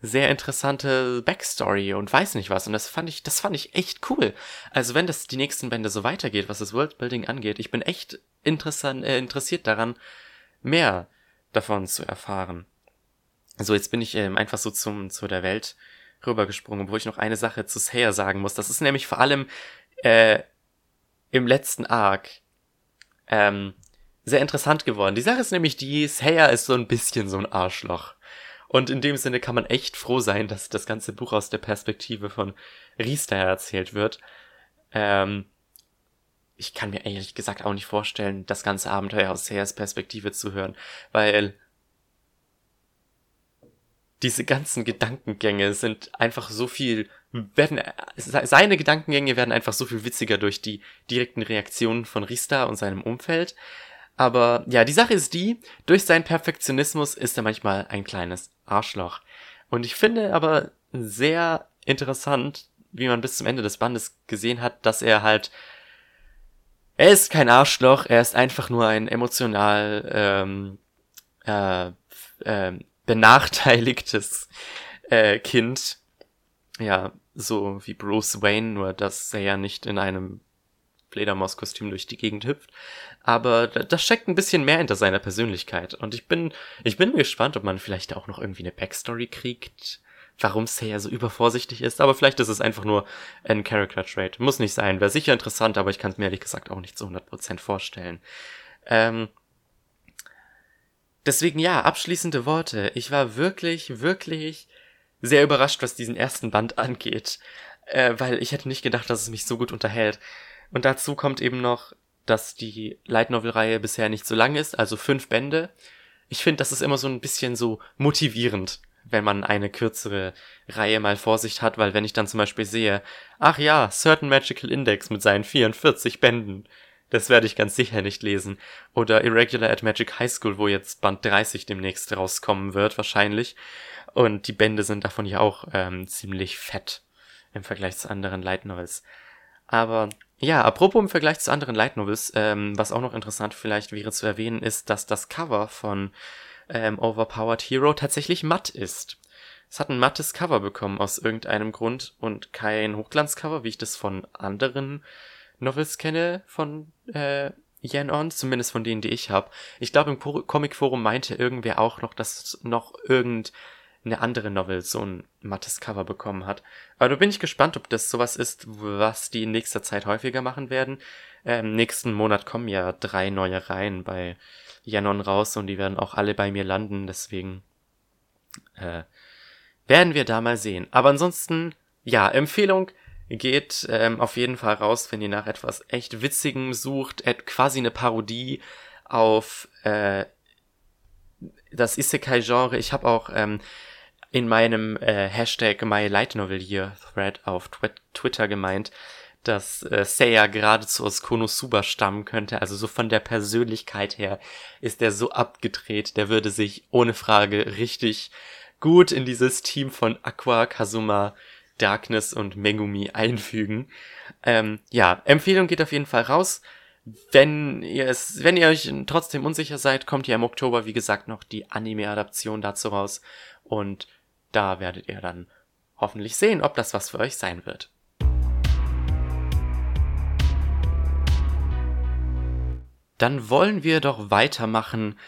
sehr interessante Backstory und weiß nicht was. Und das fand ich, das fand ich echt cool. Also wenn das die nächsten Bände so weitergeht, was das Worldbuilding angeht, ich bin echt interessant, äh, interessiert daran, mehr davon zu erfahren. So, jetzt bin ich ähm, einfach so zum, zu der Welt rübergesprungen, wo ich noch eine Sache zu Sayer sagen muss. Das ist nämlich vor allem äh, im letzten Arc ähm, sehr interessant geworden. Die Sache ist nämlich die, Sayer ist so ein bisschen so ein Arschloch. Und in dem Sinne kann man echt froh sein, dass das ganze Buch aus der Perspektive von Riester erzählt wird. Ähm, ich kann mir ehrlich gesagt auch nicht vorstellen, das ganze Abenteuer aus Sayers Perspektive zu hören, weil diese ganzen Gedankengänge sind einfach so viel, werden, seine Gedankengänge werden einfach so viel witziger durch die direkten Reaktionen von Rista und seinem Umfeld. Aber ja, die Sache ist die, durch seinen Perfektionismus ist er manchmal ein kleines Arschloch. Und ich finde aber sehr interessant, wie man bis zum Ende des Bandes gesehen hat, dass er halt, er ist kein Arschloch, er ist einfach nur ein emotional ähm, äh, äh, benachteiligtes äh, Kind. Ja, so wie Bruce Wayne, nur dass er ja nicht in einem Fledermauskostüm durch die Gegend hüpft. Aber da steckt ein bisschen mehr hinter seiner Persönlichkeit. Und ich bin, ich bin gespannt, ob man vielleicht auch noch irgendwie eine Backstory kriegt, warum Seiya so übervorsichtig ist. Aber vielleicht ist es einfach nur ein Character Trait. Muss nicht sein. Wäre sicher interessant, aber ich kann es mir ehrlich gesagt auch nicht zu 100% vorstellen. Ähm, deswegen ja, abschließende Worte. Ich war wirklich, wirklich sehr überrascht, was diesen ersten Band angeht. Äh, weil ich hätte nicht gedacht, dass es mich so gut unterhält. Und dazu kommt eben noch, dass die Light Novel Reihe bisher nicht so lang ist, also fünf Bände. Ich finde, das ist immer so ein bisschen so motivierend, wenn man eine kürzere Reihe mal vor sich hat, weil wenn ich dann zum Beispiel sehe, ach ja, Certain Magical Index mit seinen 44 Bänden, das werde ich ganz sicher nicht lesen. Oder Irregular at Magic High School, wo jetzt Band 30 demnächst rauskommen wird, wahrscheinlich. Und die Bände sind davon ja auch ähm, ziemlich fett im Vergleich zu anderen Light Novels. Aber ja, apropos im Vergleich zu anderen Light Novels, ähm, was auch noch interessant vielleicht wäre zu erwähnen, ist, dass das Cover von ähm, Overpowered Hero tatsächlich matt ist. Es hat ein mattes Cover bekommen aus irgendeinem Grund und kein Hochglanzcover, wie ich das von anderen Novels kenne von äh, Yen-On, zumindest von denen, die ich habe. Ich glaube, im Comic-Forum meinte irgendwer auch noch, dass noch irgendeine andere Novel so ein mattes Cover bekommen hat. Aber da bin ich gespannt, ob das sowas ist, was die in nächster Zeit häufiger machen werden. Ähm, nächsten Monat kommen ja drei neue Reihen bei Yen-On raus und die werden auch alle bei mir landen, deswegen äh, werden wir da mal sehen. Aber ansonsten, ja, Empfehlung, geht ähm, auf jeden Fall raus, wenn ihr nach etwas echt Witzigem sucht, quasi eine Parodie auf äh, das Isekai-Genre. Ich habe auch ähm, in meinem äh, Hashtag My Light Novel Year Thread auf Twi Twitter gemeint, dass äh, Seiya geradezu aus Konosuba stammen könnte. Also so von der Persönlichkeit her ist der so abgedreht, der würde sich ohne Frage richtig gut in dieses Team von Aqua, Kazuma, Darkness und Megumi einfügen. Ähm, ja, Empfehlung geht auf jeden Fall raus. Wenn ihr es, wenn ihr euch trotzdem unsicher seid, kommt ja im Oktober, wie gesagt, noch die Anime-Adaption dazu raus. Und da werdet ihr dann hoffentlich sehen, ob das was für euch sein wird. Dann wollen wir doch weitermachen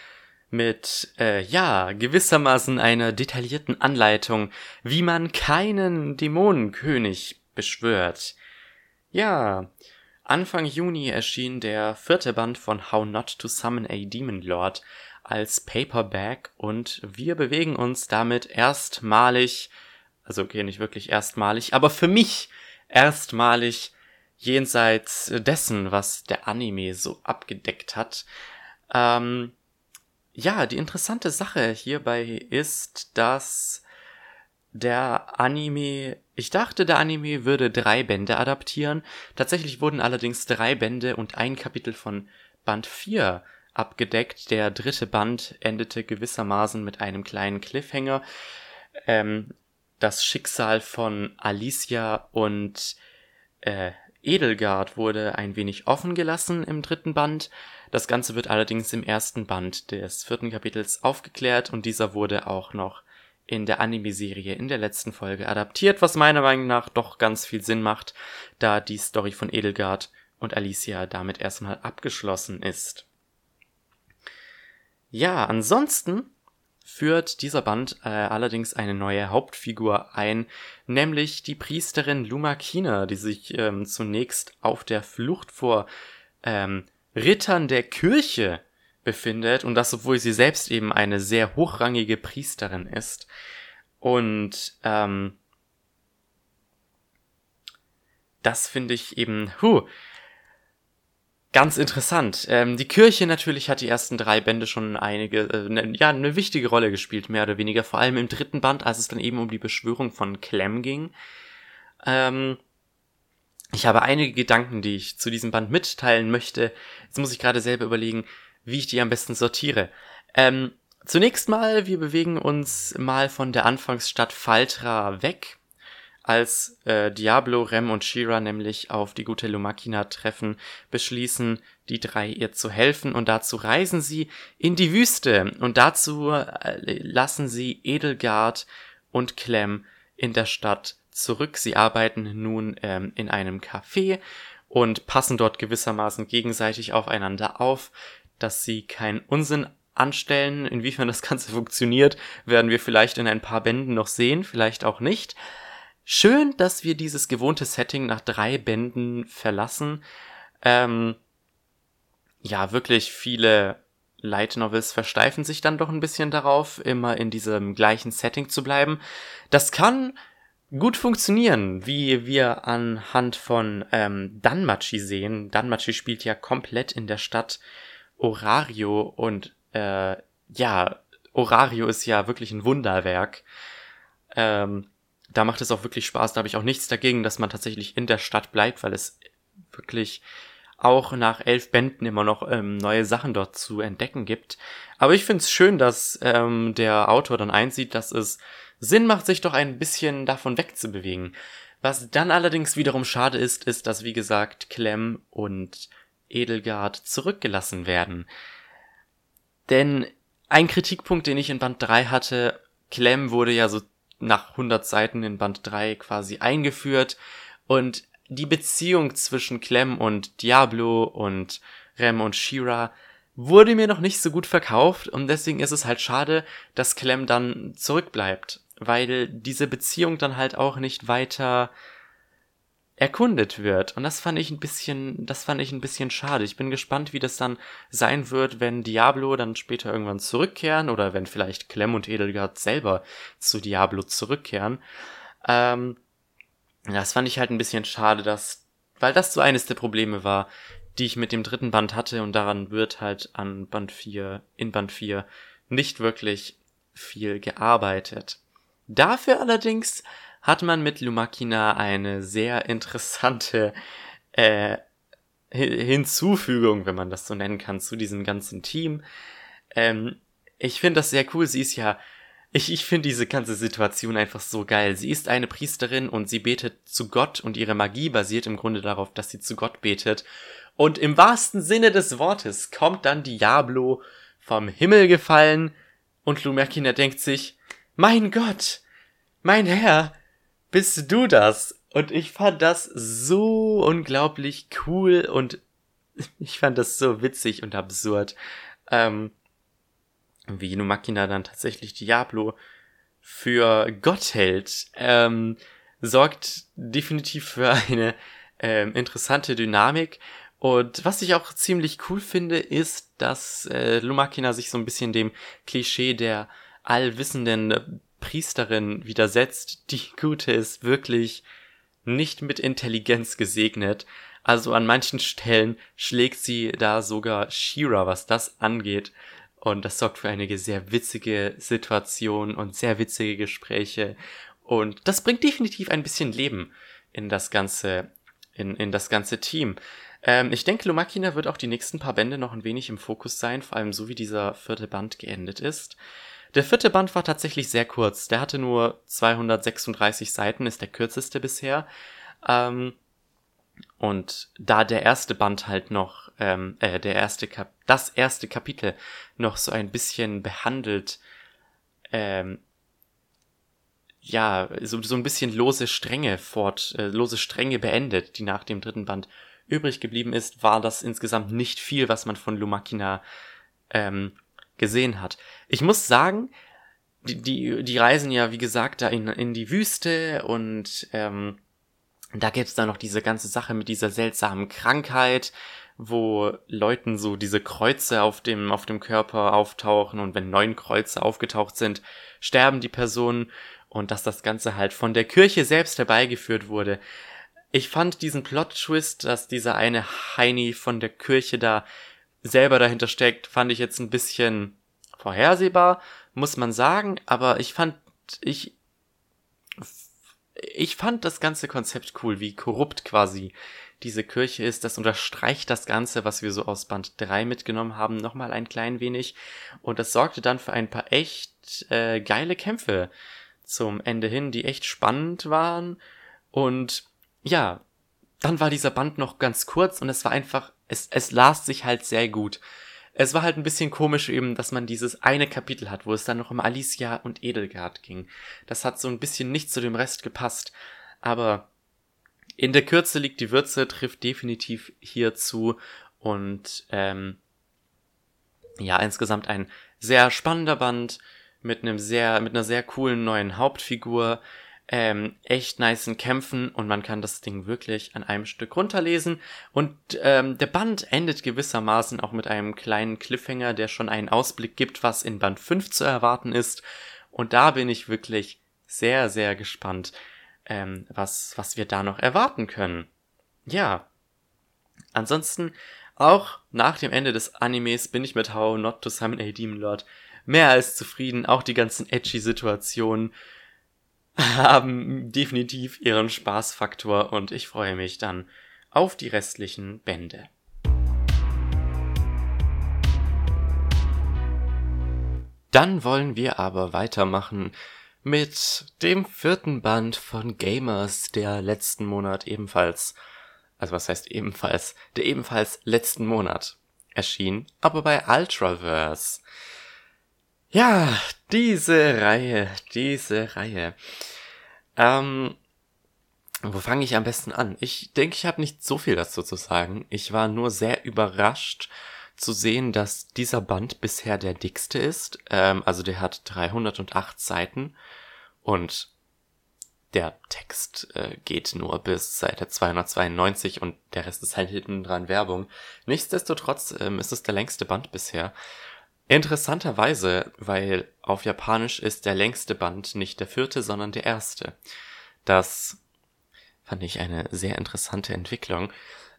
mit, äh, ja, gewissermaßen einer detaillierten Anleitung, wie man keinen Dämonenkönig beschwört. Ja, Anfang Juni erschien der vierte Band von How Not to Summon a Demon Lord als Paperback und wir bewegen uns damit erstmalig, also okay, nicht wirklich erstmalig, aber für mich erstmalig jenseits dessen, was der Anime so abgedeckt hat. Ähm, ja, die interessante Sache hierbei ist, dass der Anime, ich dachte, der Anime würde drei Bände adaptieren. Tatsächlich wurden allerdings drei Bände und ein Kapitel von Band 4 abgedeckt. Der dritte Band endete gewissermaßen mit einem kleinen Cliffhanger. Ähm, das Schicksal von Alicia und äh, Edelgard wurde ein wenig offen gelassen im dritten Band. Das Ganze wird allerdings im ersten Band des vierten Kapitels aufgeklärt und dieser wurde auch noch in der Anime-Serie in der letzten Folge adaptiert, was meiner Meinung nach doch ganz viel Sinn macht, da die Story von Edelgard und Alicia damit erstmal abgeschlossen ist. Ja, ansonsten führt dieser Band äh, allerdings eine neue Hauptfigur ein, nämlich die Priesterin Lumakina, die sich ähm, zunächst auf der Flucht vor ähm, Rittern der Kirche befindet und das, obwohl sie selbst eben eine sehr hochrangige Priesterin ist. Und ähm, das finde ich eben, huh, ganz interessant. Ähm, die Kirche natürlich hat die ersten drei Bände schon einige, äh, ne, ja, eine wichtige Rolle gespielt, mehr oder weniger. Vor allem im dritten Band, als es dann eben um die Beschwörung von Clem ging. Ähm, ich habe einige Gedanken, die ich zu diesem Band mitteilen möchte. Jetzt muss ich gerade selber überlegen, wie ich die am besten sortiere. Ähm, zunächst mal, wir bewegen uns mal von der Anfangsstadt Faltra weg, als äh, Diablo, Rem und Shira nämlich auf die gute Lumakina treffen, beschließen die drei ihr zu helfen und dazu reisen sie in die Wüste und dazu äh, lassen sie Edelgard und Clem in der Stadt zurück. Sie arbeiten nun ähm, in einem Café und passen dort gewissermaßen gegenseitig aufeinander auf, dass sie keinen Unsinn anstellen. Inwiefern das Ganze funktioniert, werden wir vielleicht in ein paar Bänden noch sehen, vielleicht auch nicht. Schön, dass wir dieses gewohnte Setting nach drei Bänden verlassen. Ähm, ja, wirklich viele Light Novels versteifen sich dann doch ein bisschen darauf, immer in diesem gleichen Setting zu bleiben. Das kann gut funktionieren, wie wir anhand von ähm, Danmachi sehen. Danmachi spielt ja komplett in der Stadt Orario und äh, ja, Orario ist ja wirklich ein Wunderwerk. Ähm, da macht es auch wirklich Spaß. Da habe ich auch nichts dagegen, dass man tatsächlich in der Stadt bleibt, weil es wirklich auch nach elf Bänden immer noch ähm, neue Sachen dort zu entdecken gibt. Aber ich finde es schön, dass ähm, der Autor dann einsieht, dass es Sinn macht, sich doch ein bisschen davon wegzubewegen. Was dann allerdings wiederum schade ist, ist, dass wie gesagt Clem und Edelgard zurückgelassen werden. Denn ein Kritikpunkt, den ich in Band 3 hatte, Clem wurde ja so nach 100 Seiten in Band 3 quasi eingeführt und die Beziehung zwischen Clem und Diablo und Rem und Shira wurde mir noch nicht so gut verkauft und deswegen ist es halt schade, dass Clem dann zurückbleibt, weil diese Beziehung dann halt auch nicht weiter erkundet wird. Und das fand ich ein bisschen, das fand ich ein bisschen schade. Ich bin gespannt, wie das dann sein wird, wenn Diablo dann später irgendwann zurückkehren oder wenn vielleicht Clem und Edelgard selber zu Diablo zurückkehren. Ähm, das fand ich halt ein bisschen schade, dass, weil das so eines der Probleme war, die ich mit dem dritten Band hatte und daran wird halt an Band 4, in Band 4 nicht wirklich viel gearbeitet. Dafür allerdings hat man mit Lumakina eine sehr interessante äh, Hinzufügung, wenn man das so nennen kann, zu diesem ganzen Team. Ähm, ich finde das sehr cool. Sie ist ja, ich, ich finde diese ganze Situation einfach so geil. Sie ist eine Priesterin und sie betet zu Gott und ihre Magie basiert im Grunde darauf, dass sie zu Gott betet. Und im wahrsten Sinne des Wortes kommt dann Diablo vom Himmel gefallen und Lumerkina denkt sich, mein Gott, mein Herr, bist du das? Und ich fand das so unglaublich cool und ich fand das so witzig und absurd, ähm, wie Numakina dann tatsächlich Diablo für Gott hält, ähm, sorgt definitiv für eine ähm, interessante Dynamik. Und was ich auch ziemlich cool finde, ist, dass äh, Lumakina sich so ein bisschen dem Klischee der allwissenden Priesterin widersetzt. Die Gute ist wirklich nicht mit Intelligenz gesegnet. Also an manchen Stellen schlägt sie da sogar Shira, was das angeht. Und das sorgt für eine sehr witzige Situation und sehr witzige Gespräche. Und das bringt definitiv ein bisschen Leben in das ganze, in, in das ganze Team. Ähm, ich denke, Lumakina wird auch die nächsten paar Bände noch ein wenig im Fokus sein, vor allem so wie dieser vierte Band geendet ist. Der vierte Band war tatsächlich sehr kurz. Der hatte nur 236 Seiten, ist der kürzeste bisher. Ähm, und da der erste Band halt noch, ähm, äh, der erste Kap das erste Kapitel noch so ein bisschen behandelt, ähm, ja, so, so ein bisschen lose Stränge fort, äh, lose Stränge beendet, die nach dem dritten Band übrig geblieben ist, war das insgesamt nicht viel, was man von Lumakina ähm, gesehen hat. Ich muss sagen, die, die, die reisen ja, wie gesagt, da in, in die Wüste und ähm, da gibt's dann noch diese ganze Sache mit dieser seltsamen Krankheit, wo Leuten so diese Kreuze auf dem, auf dem Körper auftauchen und wenn neun Kreuze aufgetaucht sind, sterben die Personen und dass das Ganze halt von der Kirche selbst herbeigeführt wurde. Ich fand diesen Plot-Twist, dass dieser eine Heini von der Kirche da selber dahinter steckt, fand ich jetzt ein bisschen vorhersehbar, muss man sagen, aber ich fand, ich, ich fand das ganze Konzept cool, wie korrupt quasi diese Kirche ist. Das unterstreicht das Ganze, was wir so aus Band 3 mitgenommen haben, nochmal ein klein wenig. Und das sorgte dann für ein paar echt äh, geile Kämpfe zum Ende hin, die echt spannend waren. Und ja, dann war dieser Band noch ganz kurz und es war einfach es, es las sich halt sehr gut. Es war halt ein bisschen komisch eben, dass man dieses eine Kapitel hat, wo es dann noch um Alicia und Edelgard ging. Das hat so ein bisschen nicht zu dem Rest gepasst. Aber in der Kürze liegt die Würze, trifft definitiv hierzu und ähm, ja, insgesamt ein sehr spannender Band mit einem sehr, mit einer sehr coolen neuen Hauptfigur, ähm, echt niceen Kämpfen und man kann das Ding wirklich an einem Stück runterlesen. Und ähm, der Band endet gewissermaßen auch mit einem kleinen Cliffhanger, der schon einen Ausblick gibt, was in Band 5 zu erwarten ist. Und da bin ich wirklich sehr, sehr gespannt, ähm, was, was wir da noch erwarten können. Ja. Ansonsten, auch nach dem Ende des Animes bin ich mit How Not to Summon a Demon Lord mehr als zufrieden. Auch die ganzen edgy Situationen haben definitiv ihren Spaßfaktor und ich freue mich dann auf die restlichen Bände. Dann wollen wir aber weitermachen mit dem vierten Band von Gamers, der letzten Monat ebenfalls, also was heißt ebenfalls, der ebenfalls letzten Monat erschien, aber bei Ultraverse. Ja, diese Reihe, diese Reihe. Ähm, Wo fange ich am besten an? Ich denke, ich habe nicht so viel dazu zu sagen. Ich war nur sehr überrascht zu sehen, dass dieser Band bisher der dickste ist. Ähm, also der hat 308 Seiten und der Text äh, geht nur bis Seite 292 und der Rest ist halt hinten dran Werbung. Nichtsdestotrotz ähm, ist es der längste Band bisher. Interessanterweise, weil auf Japanisch ist der längste Band nicht der vierte, sondern der erste. Das fand ich eine sehr interessante Entwicklung.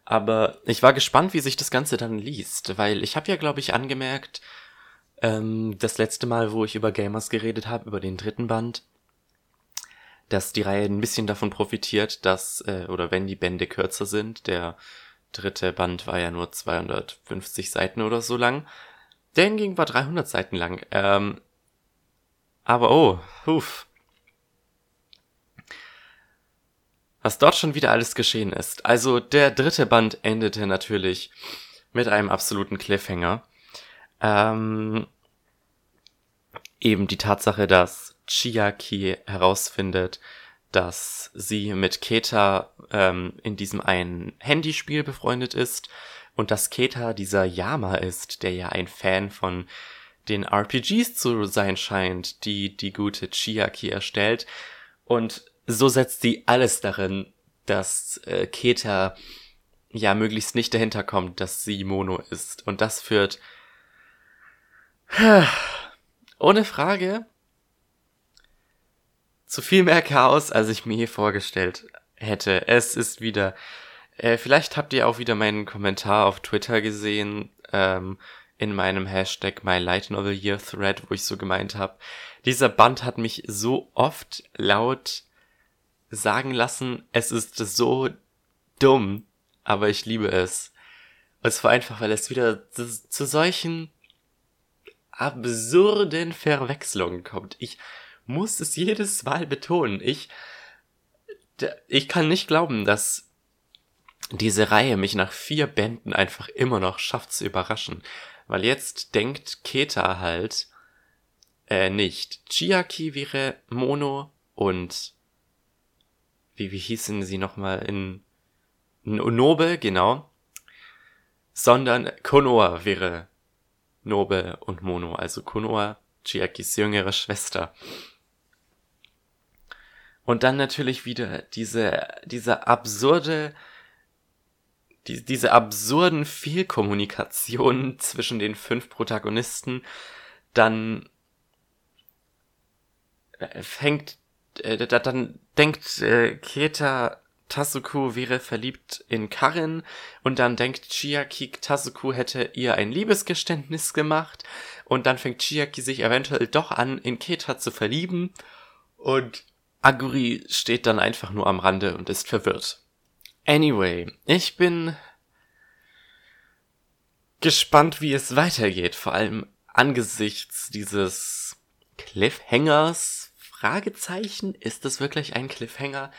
Aber ich war gespannt, wie sich das Ganze dann liest, weil ich habe ja, glaube ich, angemerkt, ähm, das letzte Mal, wo ich über Gamers geredet habe, über den dritten Band, dass die Reihe ein bisschen davon profitiert, dass, äh, oder wenn die Bände kürzer sind, der dritte Band war ja nur 250 Seiten oder so lang, der hingegen war 300 Seiten lang. Ähm, aber oh, huf. Was dort schon wieder alles geschehen ist. Also der dritte Band endete natürlich mit einem absoluten Cliffhanger. Ähm, eben die Tatsache, dass Chiaki herausfindet, dass sie mit Keta ähm, in diesem einen Handyspiel befreundet ist und dass Keta dieser Yama ist, der ja ein Fan von den RPGs zu sein scheint, die die gute Chiaki erstellt. Und so setzt sie alles darin, dass äh, Keta ja möglichst nicht dahinter kommt, dass sie Mono ist. Und das führt ohne Frage zu viel mehr Chaos, als ich mir hier vorgestellt hätte. Es ist wieder. Äh, vielleicht habt ihr auch wieder meinen Kommentar auf Twitter gesehen, ähm, in meinem Hashtag My Light Novel Year Thread, wo ich so gemeint habe, dieser Band hat mich so oft laut sagen lassen, es ist so dumm, aber ich liebe es. Und zwar einfach, weil es wieder zu, zu solchen absurden Verwechslungen kommt. Ich muss es jedes Mal betonen. Ich, ich kann nicht glauben, dass diese Reihe mich nach vier Bänden einfach immer noch schafft zu überraschen. Weil jetzt denkt Keta halt, äh, nicht. Chiaki wäre Mono und wie, wie hießen sie nochmal in Nobe, genau. Sondern Konoa wäre Nobe und Mono, also Konoa, Chiakis jüngere Schwester. Und dann natürlich wieder diese, diese absurde, die, diese absurden Fehlkommunikationen zwischen den fünf Protagonisten. Dann äh, fängt, äh, dann denkt äh, Keta Tasuku wäre verliebt in Karin und dann denkt Chiaki, Tasuku hätte ihr ein Liebesgeständnis gemacht und dann fängt Chiaki sich eventuell doch an, in Keta zu verlieben und Aguri steht dann einfach nur am Rande und ist verwirrt. Anyway, ich bin gespannt, wie es weitergeht, vor allem angesichts dieses Cliffhangers. Fragezeichen, ist es wirklich ein Cliffhanger?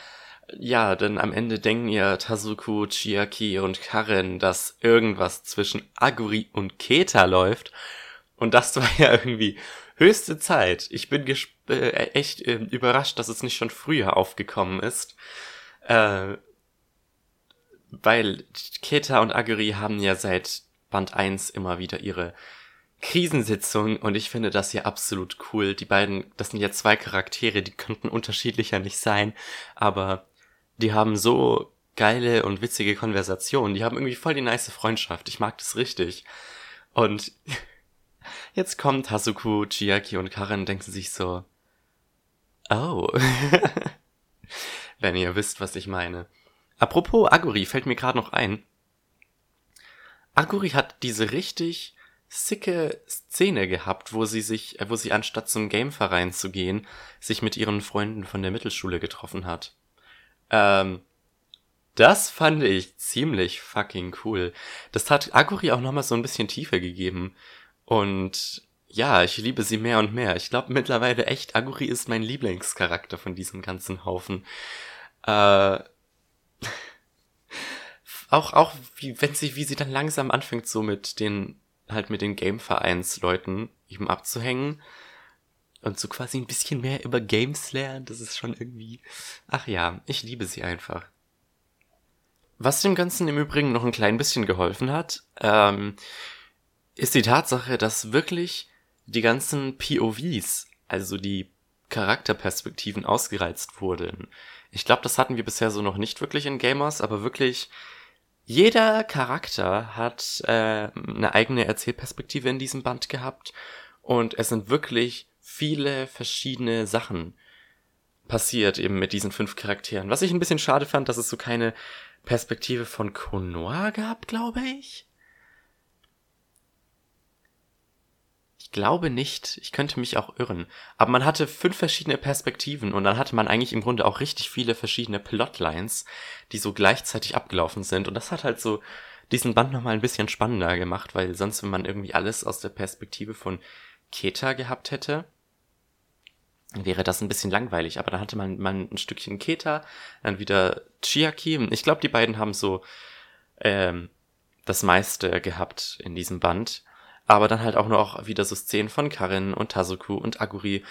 Ja, denn am Ende denken ja Tazuku, Chiaki und Karen, dass irgendwas zwischen Aguri und Keta läuft. Und das war ja irgendwie höchste Zeit. Ich bin äh, echt äh, überrascht, dass es nicht schon früher aufgekommen ist. Äh, weil Keta und Aguri haben ja seit Band 1 immer wieder ihre Krisensitzung und ich finde das hier absolut cool. Die beiden, das sind ja zwei Charaktere, die könnten unterschiedlicher nicht sein, aber die haben so geile und witzige Konversationen. Die haben irgendwie voll die nice Freundschaft. Ich mag das richtig. Und Jetzt kommt Hasuku, Chiaki und Karen denken sich so, oh. Wenn ihr wisst, was ich meine. Apropos Aguri, fällt mir gerade noch ein. Aguri hat diese richtig sicke Szene gehabt, wo sie sich, wo sie anstatt zum Gameverein zu gehen, sich mit ihren Freunden von der Mittelschule getroffen hat. Ähm, das fand ich ziemlich fucking cool. Das hat Aguri auch nochmal so ein bisschen Tiefe gegeben. Und ja, ich liebe sie mehr und mehr. Ich glaube mittlerweile echt, Aguri ist mein Lieblingscharakter von diesem ganzen Haufen. Äh, auch, auch, wie, wenn sie, wie sie dann langsam anfängt, so mit den, halt mit den Gamevereinsleuten eben abzuhängen. und so quasi ein bisschen mehr über Games lernt. Das ist schon irgendwie, ach ja, ich liebe sie einfach. Was dem Ganzen im Übrigen noch ein klein bisschen geholfen hat, ähm, ist die Tatsache, dass wirklich die ganzen POVs, also die Charakterperspektiven ausgereizt wurden. Ich glaube, das hatten wir bisher so noch nicht wirklich in Gamers, aber wirklich jeder Charakter hat äh, eine eigene Erzählperspektive in diesem Band gehabt und es sind wirklich viele verschiedene Sachen passiert eben mit diesen fünf Charakteren. Was ich ein bisschen schade fand, dass es so keine Perspektive von Konoha gab, glaube ich. Ich glaube nicht. Ich könnte mich auch irren. Aber man hatte fünf verschiedene Perspektiven und dann hatte man eigentlich im Grunde auch richtig viele verschiedene Plotlines, die so gleichzeitig abgelaufen sind. Und das hat halt so diesen Band nochmal ein bisschen spannender gemacht, weil sonst, wenn man irgendwie alles aus der Perspektive von Keta gehabt hätte, wäre das ein bisschen langweilig. Aber dann hatte man, man ein Stückchen Keta, dann wieder Chiaki. Ich glaube, die beiden haben so ähm, das meiste gehabt in diesem Band aber dann halt auch noch wieder so Szenen von Karin und Tazuku und Aguri.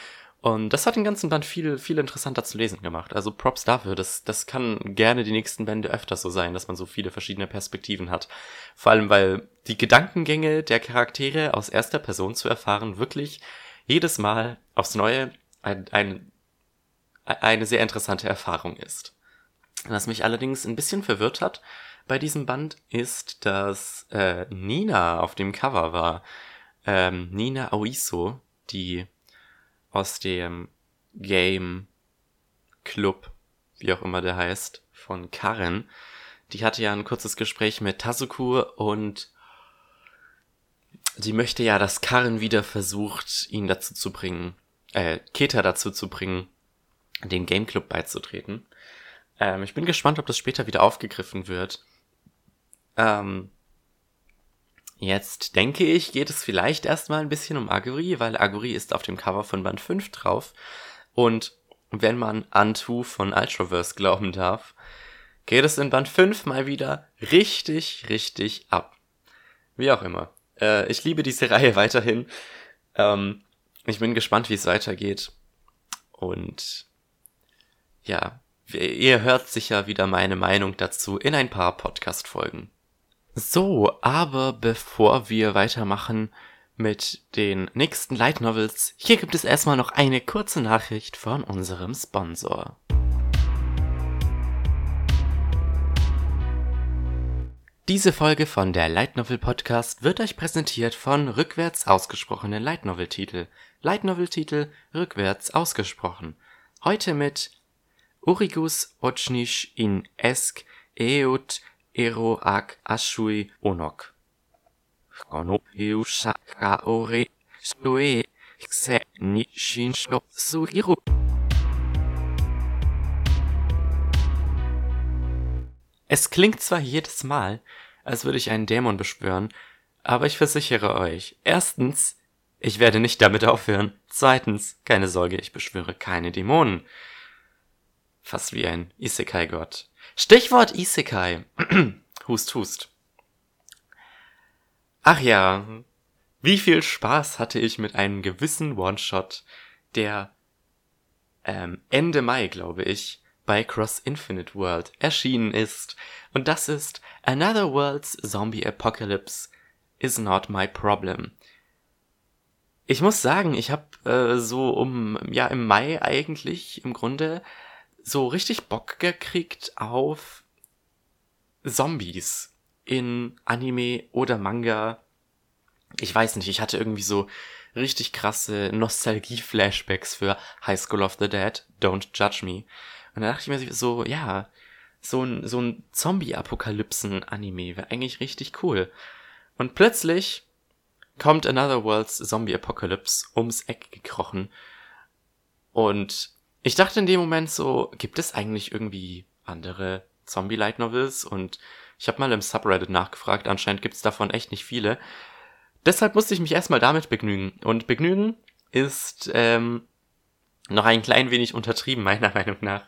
Und das hat den ganzen Band viel, viel interessanter zu lesen gemacht. Also Props dafür. Das, das kann gerne die nächsten Bände öfter so sein, dass man so viele verschiedene Perspektiven hat. Vor allem, weil die Gedankengänge der Charaktere aus erster Person zu erfahren wirklich jedes Mal aufs Neue ein, ein, eine sehr interessante Erfahrung ist. Was mich allerdings ein bisschen verwirrt hat, bei diesem Band ist, dass äh, Nina auf dem Cover war. Ähm, Nina Aoiso, die aus dem Game Club, wie auch immer der heißt, von Karen. Die hatte ja ein kurzes Gespräch mit Tazuku und die möchte ja, dass Karen wieder versucht, ihn dazu zu bringen, äh, Keta dazu zu bringen, den Game Club beizutreten. Ähm, ich bin gespannt, ob das später wieder aufgegriffen wird. Ähm, jetzt denke ich, geht es vielleicht erstmal ein bisschen um Aguri, weil Aguri ist auf dem Cover von Band 5 drauf. Und wenn man Antu von Ultraverse glauben darf, geht es in Band 5 mal wieder richtig, richtig ab. Wie auch immer. Äh, ich liebe diese Reihe weiterhin. Ähm, ich bin gespannt, wie es weitergeht. Und ja, ihr hört sicher wieder meine Meinung dazu in ein paar Podcast-Folgen. So, aber bevor wir weitermachen mit den nächsten Light Novels, hier gibt es erstmal noch eine kurze Nachricht von unserem Sponsor. Diese Folge von der Light Novel Podcast wird euch präsentiert von rückwärts ausgesprochenen Light Novel Titel. Light Novel Titel rückwärts ausgesprochen. Heute mit Urigus Ochnish in Esk Eut ero ak ashui onok. Kono hiusha ka ore sue xe ni shinsho suhiru. Es klingt zwar jedes Mal, als würde ich einen Dämon beschwören, aber ich versichere euch, erstens, ich werde nicht damit aufhören. Zweitens, keine Sorge, ich beschwöre keine Dämonen. Fast wie ein Isekai-Gott. Stichwort Isekai. hust, hust. Ach ja, wie viel Spaß hatte ich mit einem gewissen One-Shot, der ähm, Ende Mai, glaube ich, bei Cross Infinite World erschienen ist. Und das ist Another World's Zombie Apocalypse is not my problem. Ich muss sagen, ich habe äh, so um ja im Mai eigentlich im Grunde so richtig Bock gekriegt auf Zombies in Anime oder Manga. Ich weiß nicht, ich hatte irgendwie so richtig krasse Nostalgie-Flashbacks für High School of the Dead, Don't Judge Me. Und da dachte ich mir so, ja, so ein, so ein Zombie-Apokalypsen-Anime wäre eigentlich richtig cool. Und plötzlich kommt Another World's Zombie Apocalypse ums Eck gekrochen. Und ich dachte in dem Moment so, gibt es eigentlich irgendwie andere Zombie-Light Novels? Und ich habe mal im Subreddit nachgefragt, anscheinend gibt es davon echt nicht viele. Deshalb musste ich mich erstmal damit begnügen. Und begnügen ist ähm, noch ein klein wenig untertrieben, meiner Meinung nach.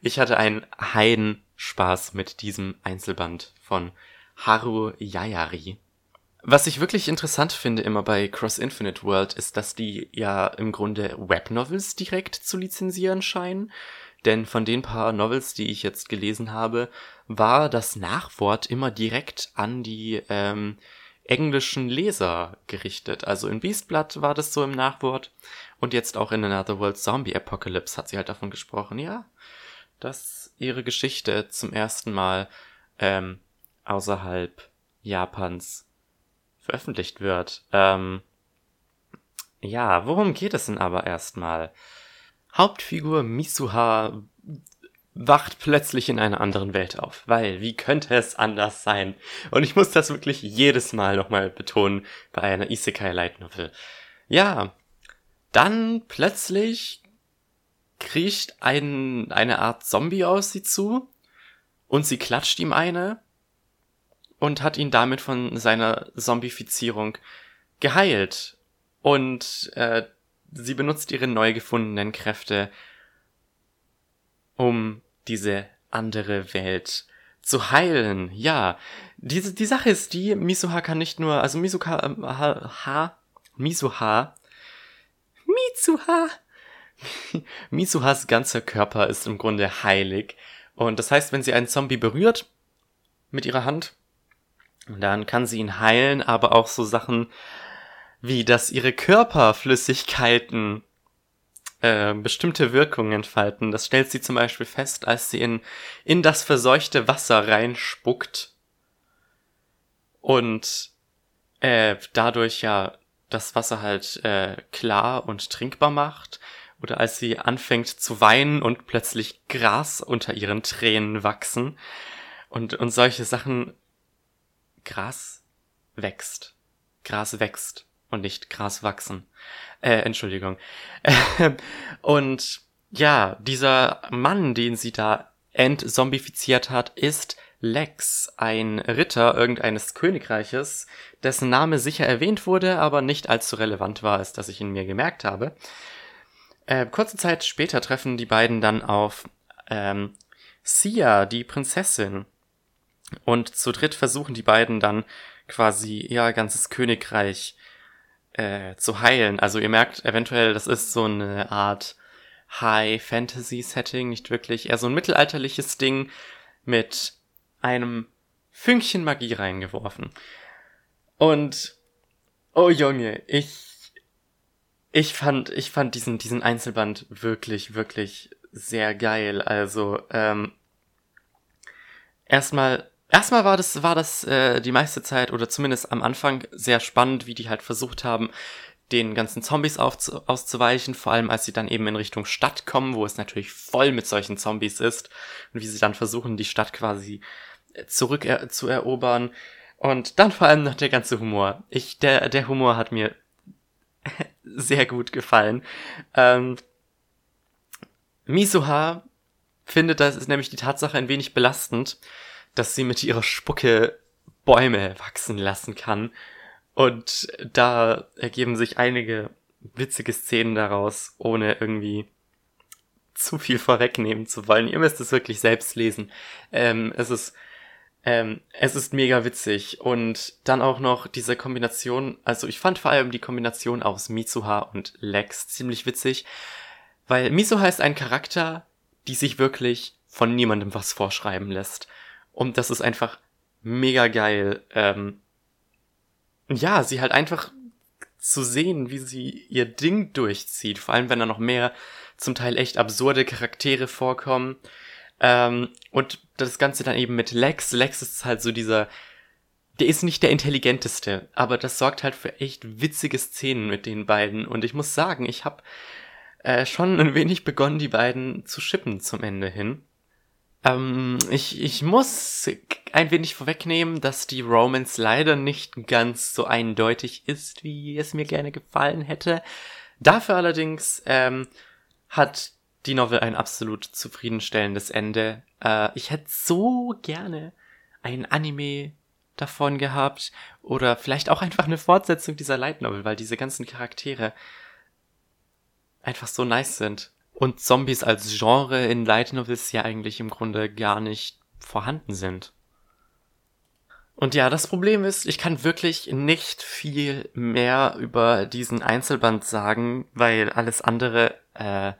Ich hatte einen Heidenspaß mit diesem Einzelband von Haru Yayari. Was ich wirklich interessant finde immer bei Cross Infinite World ist, dass die ja im Grunde Webnovels direkt zu lizenzieren scheinen. Denn von den paar Novels, die ich jetzt gelesen habe, war das Nachwort immer direkt an die ähm, englischen Leser gerichtet. Also in Beastblood war das so im Nachwort und jetzt auch in Another World Zombie Apocalypse hat sie halt davon gesprochen, ja, dass ihre Geschichte zum ersten Mal ähm, außerhalb Japans veröffentlicht wird. Ähm, ja, worum geht es denn aber erstmal? Hauptfigur Misuha wacht plötzlich in einer anderen Welt auf, weil wie könnte es anders sein? Und ich muss das wirklich jedes Mal nochmal betonen bei einer Isekai Light Novel. Ja, dann plötzlich kriecht ein, eine Art Zombie aus sie zu und sie klatscht ihm eine und hat ihn damit von seiner Zombifizierung geheilt. Und äh, sie benutzt ihre neu gefundenen Kräfte, um diese andere Welt zu heilen. Ja, diese, die Sache ist die, Misuha kann nicht nur, also Misuha, äh, ha, ha, Misuha, Misuhas ganzer Körper ist im Grunde heilig. Und das heißt, wenn sie einen Zombie berührt mit ihrer Hand, dann kann sie ihn heilen, aber auch so Sachen wie, dass ihre Körperflüssigkeiten äh, bestimmte Wirkungen entfalten. Das stellt sie zum Beispiel fest, als sie in, in das verseuchte Wasser reinspuckt und äh, dadurch ja das Wasser halt äh, klar und trinkbar macht. Oder als sie anfängt zu weinen und plötzlich Gras unter ihren Tränen wachsen. Und, und solche Sachen. Gras wächst. Gras wächst und nicht Gras wachsen. Äh, Entschuldigung. und ja, dieser Mann, den sie da entzombifiziert hat, ist Lex, ein Ritter irgendeines Königreiches, dessen Name sicher erwähnt wurde, aber nicht allzu relevant war, als dass ich ihn mir gemerkt habe. Äh, kurze Zeit später treffen die beiden dann auf ähm, Sia, die Prinzessin. Und zu dritt versuchen die beiden dann quasi ihr ganzes Königreich äh, zu heilen. Also ihr merkt eventuell, das ist so eine Art High-Fantasy-Setting, nicht wirklich, eher so ein mittelalterliches Ding mit einem Fünkchen Magie reingeworfen. Und, oh Junge, ich, ich fand, ich fand diesen, diesen Einzelband wirklich, wirklich sehr geil. Also, ähm, erstmal Erstmal war das, war das äh, die meiste Zeit oder zumindest am Anfang sehr spannend, wie die halt versucht haben, den ganzen Zombies aufzu auszuweichen, vor allem als sie dann eben in Richtung Stadt kommen, wo es natürlich voll mit solchen Zombies ist und wie sie dann versuchen, die Stadt quasi äh, zurück er zu erobern. Und dann vor allem noch der ganze Humor. Ich, der, der Humor hat mir sehr gut gefallen. Ähm, Misuha findet das ist nämlich die Tatsache ein wenig belastend, dass sie mit ihrer Spucke Bäume wachsen lassen kann. Und da ergeben sich einige witzige Szenen daraus, ohne irgendwie zu viel vorwegnehmen zu wollen. Ihr müsst es wirklich selbst lesen. Ähm, es ist ähm, es ist mega witzig und dann auch noch diese Kombination, also ich fand vor allem die Kombination aus Mitsuha und Lex ziemlich witzig, weil Mitsuha ist ein Charakter, die sich wirklich von niemandem was vorschreiben lässt. Und das ist einfach mega geil. Ähm, ja, sie halt einfach zu sehen, wie sie ihr Ding durchzieht. Vor allem, wenn da noch mehr zum Teil echt absurde Charaktere vorkommen. Ähm, und das Ganze dann eben mit Lex. Lex ist halt so dieser, der ist nicht der intelligenteste, aber das sorgt halt für echt witzige Szenen mit den beiden. Und ich muss sagen, ich habe äh, schon ein wenig begonnen, die beiden zu shippen zum Ende hin. Ähm, ich, ich muss ein wenig vorwegnehmen, dass die Romance leider nicht ganz so eindeutig ist, wie es mir gerne gefallen hätte. Dafür allerdings ähm, hat die Novel ein absolut zufriedenstellendes Ende. Äh, ich hätte so gerne ein Anime davon gehabt oder vielleicht auch einfach eine Fortsetzung dieser Light Novel, weil diese ganzen Charaktere einfach so nice sind und Zombies als Genre in Light Novels ja eigentlich im Grunde gar nicht vorhanden sind. Und ja, das Problem ist, ich kann wirklich nicht viel mehr über diesen Einzelband sagen, weil alles andere, äh,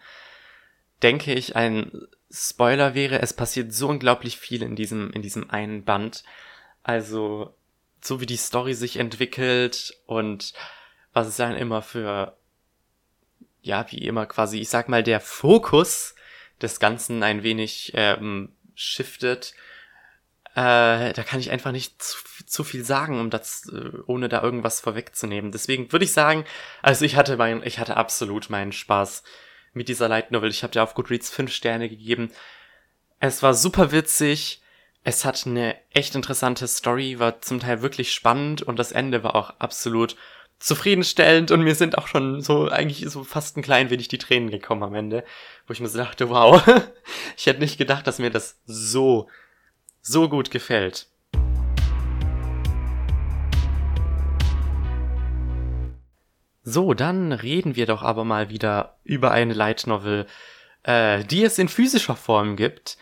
denke ich, ein Spoiler wäre. Es passiert so unglaublich viel in diesem, in diesem einen Band. Also, so wie die Story sich entwickelt und was es dann immer für, ja, wie immer quasi, ich sag mal, der Fokus des Ganzen ein wenig ähm, shiftet äh, da kann ich einfach nicht zu, zu viel sagen, um das, äh, ohne da irgendwas vorwegzunehmen. Deswegen würde ich sagen, also ich hatte mein, ich hatte absolut meinen Spaß mit dieser Light Novel. Ich habe dir auf Goodreads fünf Sterne gegeben. Es war super witzig. Es hat eine echt interessante Story, war zum Teil wirklich spannend und das Ende war auch absolut zufriedenstellend und mir sind auch schon so eigentlich so fast ein klein wenig die Tränen gekommen am Ende, wo ich mir so dachte, wow, ich hätte nicht gedacht, dass mir das so so gut gefällt. So, dann reden wir doch aber mal wieder über eine Light Novel, äh, die es in physischer Form gibt.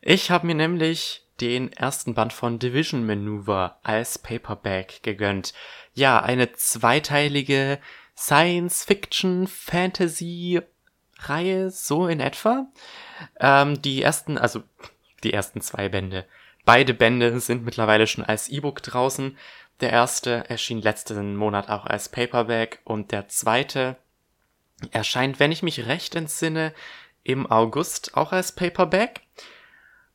Ich habe mir nämlich den ersten Band von Division Maneuver als Paperback gegönnt. Ja, eine zweiteilige Science-Fiction-Fantasy-Reihe, so in etwa. Ähm, die ersten, also die ersten zwei Bände Beide Bände sind mittlerweile schon als E-Book draußen. Der erste erschien letzten Monat auch als Paperback und der zweite erscheint, wenn ich mich recht entsinne, im August auch als Paperback.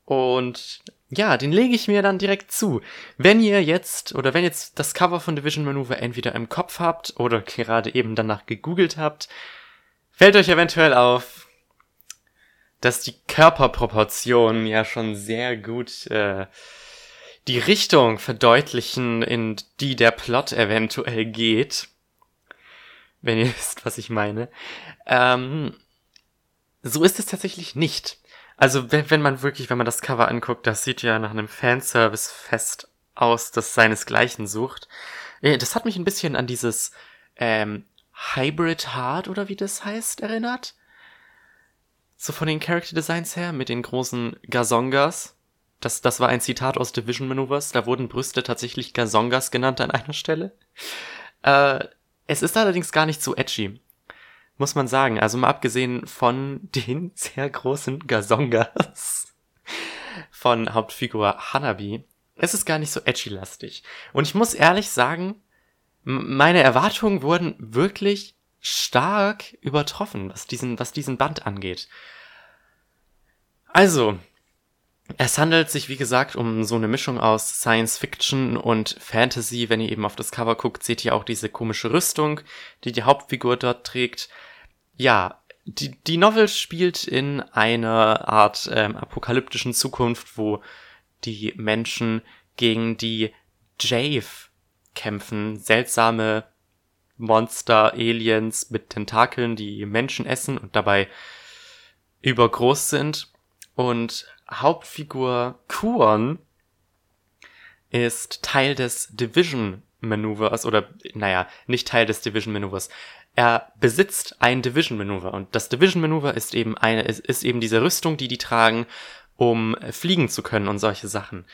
Und ja, den lege ich mir dann direkt zu. Wenn ihr jetzt oder wenn jetzt das Cover von Division Maneuver entweder im Kopf habt oder gerade eben danach gegoogelt habt, fällt euch eventuell auf, dass die Körperproportionen ja schon sehr gut äh, die Richtung verdeutlichen, in die der Plot eventuell geht. Wenn ihr wisst, was ich meine. Ähm, so ist es tatsächlich nicht. Also wenn, wenn man wirklich, wenn man das Cover anguckt, das sieht ja nach einem Fanservice-Fest aus, das seinesgleichen sucht. Das hat mich ein bisschen an dieses ähm, Hybrid Heart oder wie das heißt erinnert so von den Character Designs her, mit den großen Gazongas. Das, das war ein Zitat aus Division Maneuvers. Da wurden Brüste tatsächlich Gazongas genannt an einer Stelle. Äh, es ist allerdings gar nicht so edgy. Muss man sagen. Also mal abgesehen von den sehr großen Gazongas von Hauptfigur Hanabi. Es ist gar nicht so edgy-lastig. Und ich muss ehrlich sagen, meine Erwartungen wurden wirklich stark übertroffen, was diesen, was diesen Band angeht. Also, es handelt sich, wie gesagt, um so eine Mischung aus Science Fiction und Fantasy. Wenn ihr eben auf das Cover guckt, seht ihr auch diese komische Rüstung, die die Hauptfigur dort trägt. Ja, die, die Novel spielt in einer Art ähm, apokalyptischen Zukunft, wo die Menschen gegen die Jave kämpfen. Seltsame Monster, Aliens mit Tentakeln, die Menschen essen und dabei übergroß sind. Und Hauptfigur Kuon ist Teil des Division Maneuvers oder naja, nicht Teil des Division Maneuvers. Er besitzt ein Division Maneuver und das Division Maneuver ist eben eine ist, ist eben diese Rüstung, die die tragen, um fliegen zu können und solche Sachen.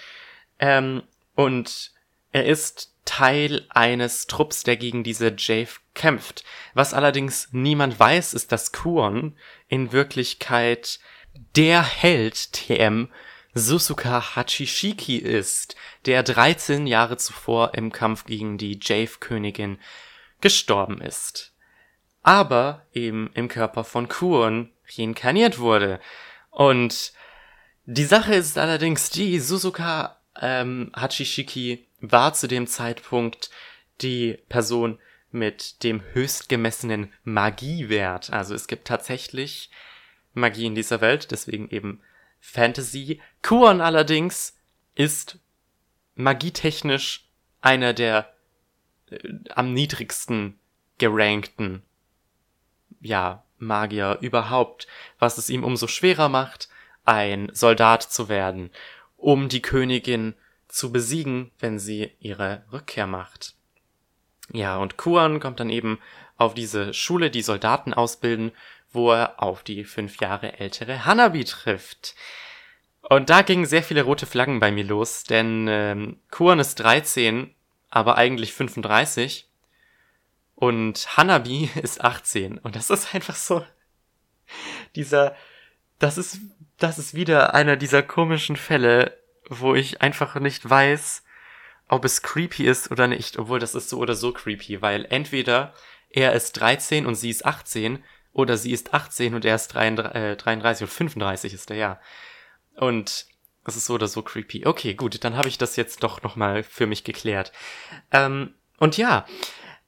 Ähm, und er ist Teil eines Trupps, der gegen diese Jave kämpft. Was allerdings niemand weiß, ist, dass Kuon in Wirklichkeit der Held TM Susuka Hachishiki ist, der 13 Jahre zuvor im Kampf gegen die Jave-Königin gestorben ist. Aber eben im Körper von Kuon reinkarniert wurde. Und die Sache ist allerdings die, Suzuka ähm, Hachishiki war zu dem Zeitpunkt die Person mit dem höchst gemessenen Magiewert. Also es gibt tatsächlich Magie in dieser Welt, deswegen eben Fantasy. Kuon allerdings ist magietechnisch einer der äh, am niedrigsten gerankten, ja, Magier überhaupt, was es ihm umso schwerer macht, ein Soldat zu werden, um die Königin zu besiegen, wenn sie ihre Rückkehr macht. Ja, und Kuan kommt dann eben auf diese Schule, die Soldaten ausbilden, wo er auf die fünf Jahre ältere Hanabi trifft. Und da gingen sehr viele rote Flaggen bei mir los, denn ähm, Kuan ist 13, aber eigentlich 35. Und Hanabi ist 18. Und das ist einfach so. Dieser. Das ist. Das ist wieder einer dieser komischen Fälle, wo ich einfach nicht weiß, ob es creepy ist oder nicht, obwohl das ist so oder so creepy, weil entweder er ist 13 und sie ist 18 oder sie ist 18 und er ist 33, äh, 33 und 35 ist er, ja. Und es ist so oder so creepy. Okay, gut, dann habe ich das jetzt doch nochmal für mich geklärt. Ähm, und ja,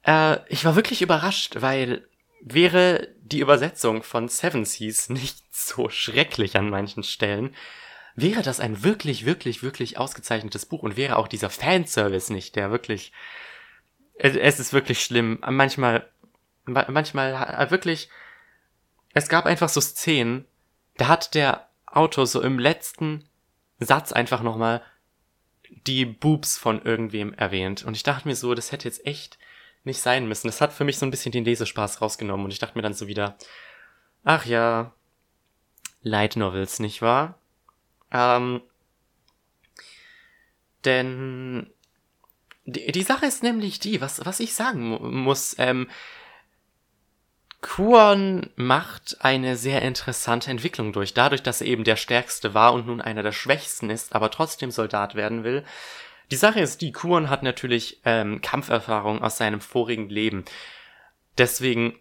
äh, ich war wirklich überrascht, weil wäre die Übersetzung von Seven Seas nicht so schrecklich an manchen Stellen, wäre das ein wirklich, wirklich, wirklich ausgezeichnetes Buch und wäre auch dieser Fanservice nicht, der wirklich, es ist wirklich schlimm. Manchmal, manchmal wirklich, es gab einfach so Szenen, da hat der Autor so im letzten Satz einfach nochmal die Boobs von irgendwem erwähnt. Und ich dachte mir so, das hätte jetzt echt nicht sein müssen. Das hat für mich so ein bisschen den Lesespaß rausgenommen. Und ich dachte mir dann so wieder, ach ja, Light Novels, nicht wahr? Ähm, denn die, die Sache ist nämlich die, was, was ich sagen muss, ähm, Kuon macht eine sehr interessante Entwicklung durch. Dadurch, dass er eben der Stärkste war und nun einer der Schwächsten ist, aber trotzdem Soldat werden will. Die Sache ist die, Kuon hat natürlich ähm, Kampferfahrung aus seinem vorigen Leben. Deswegen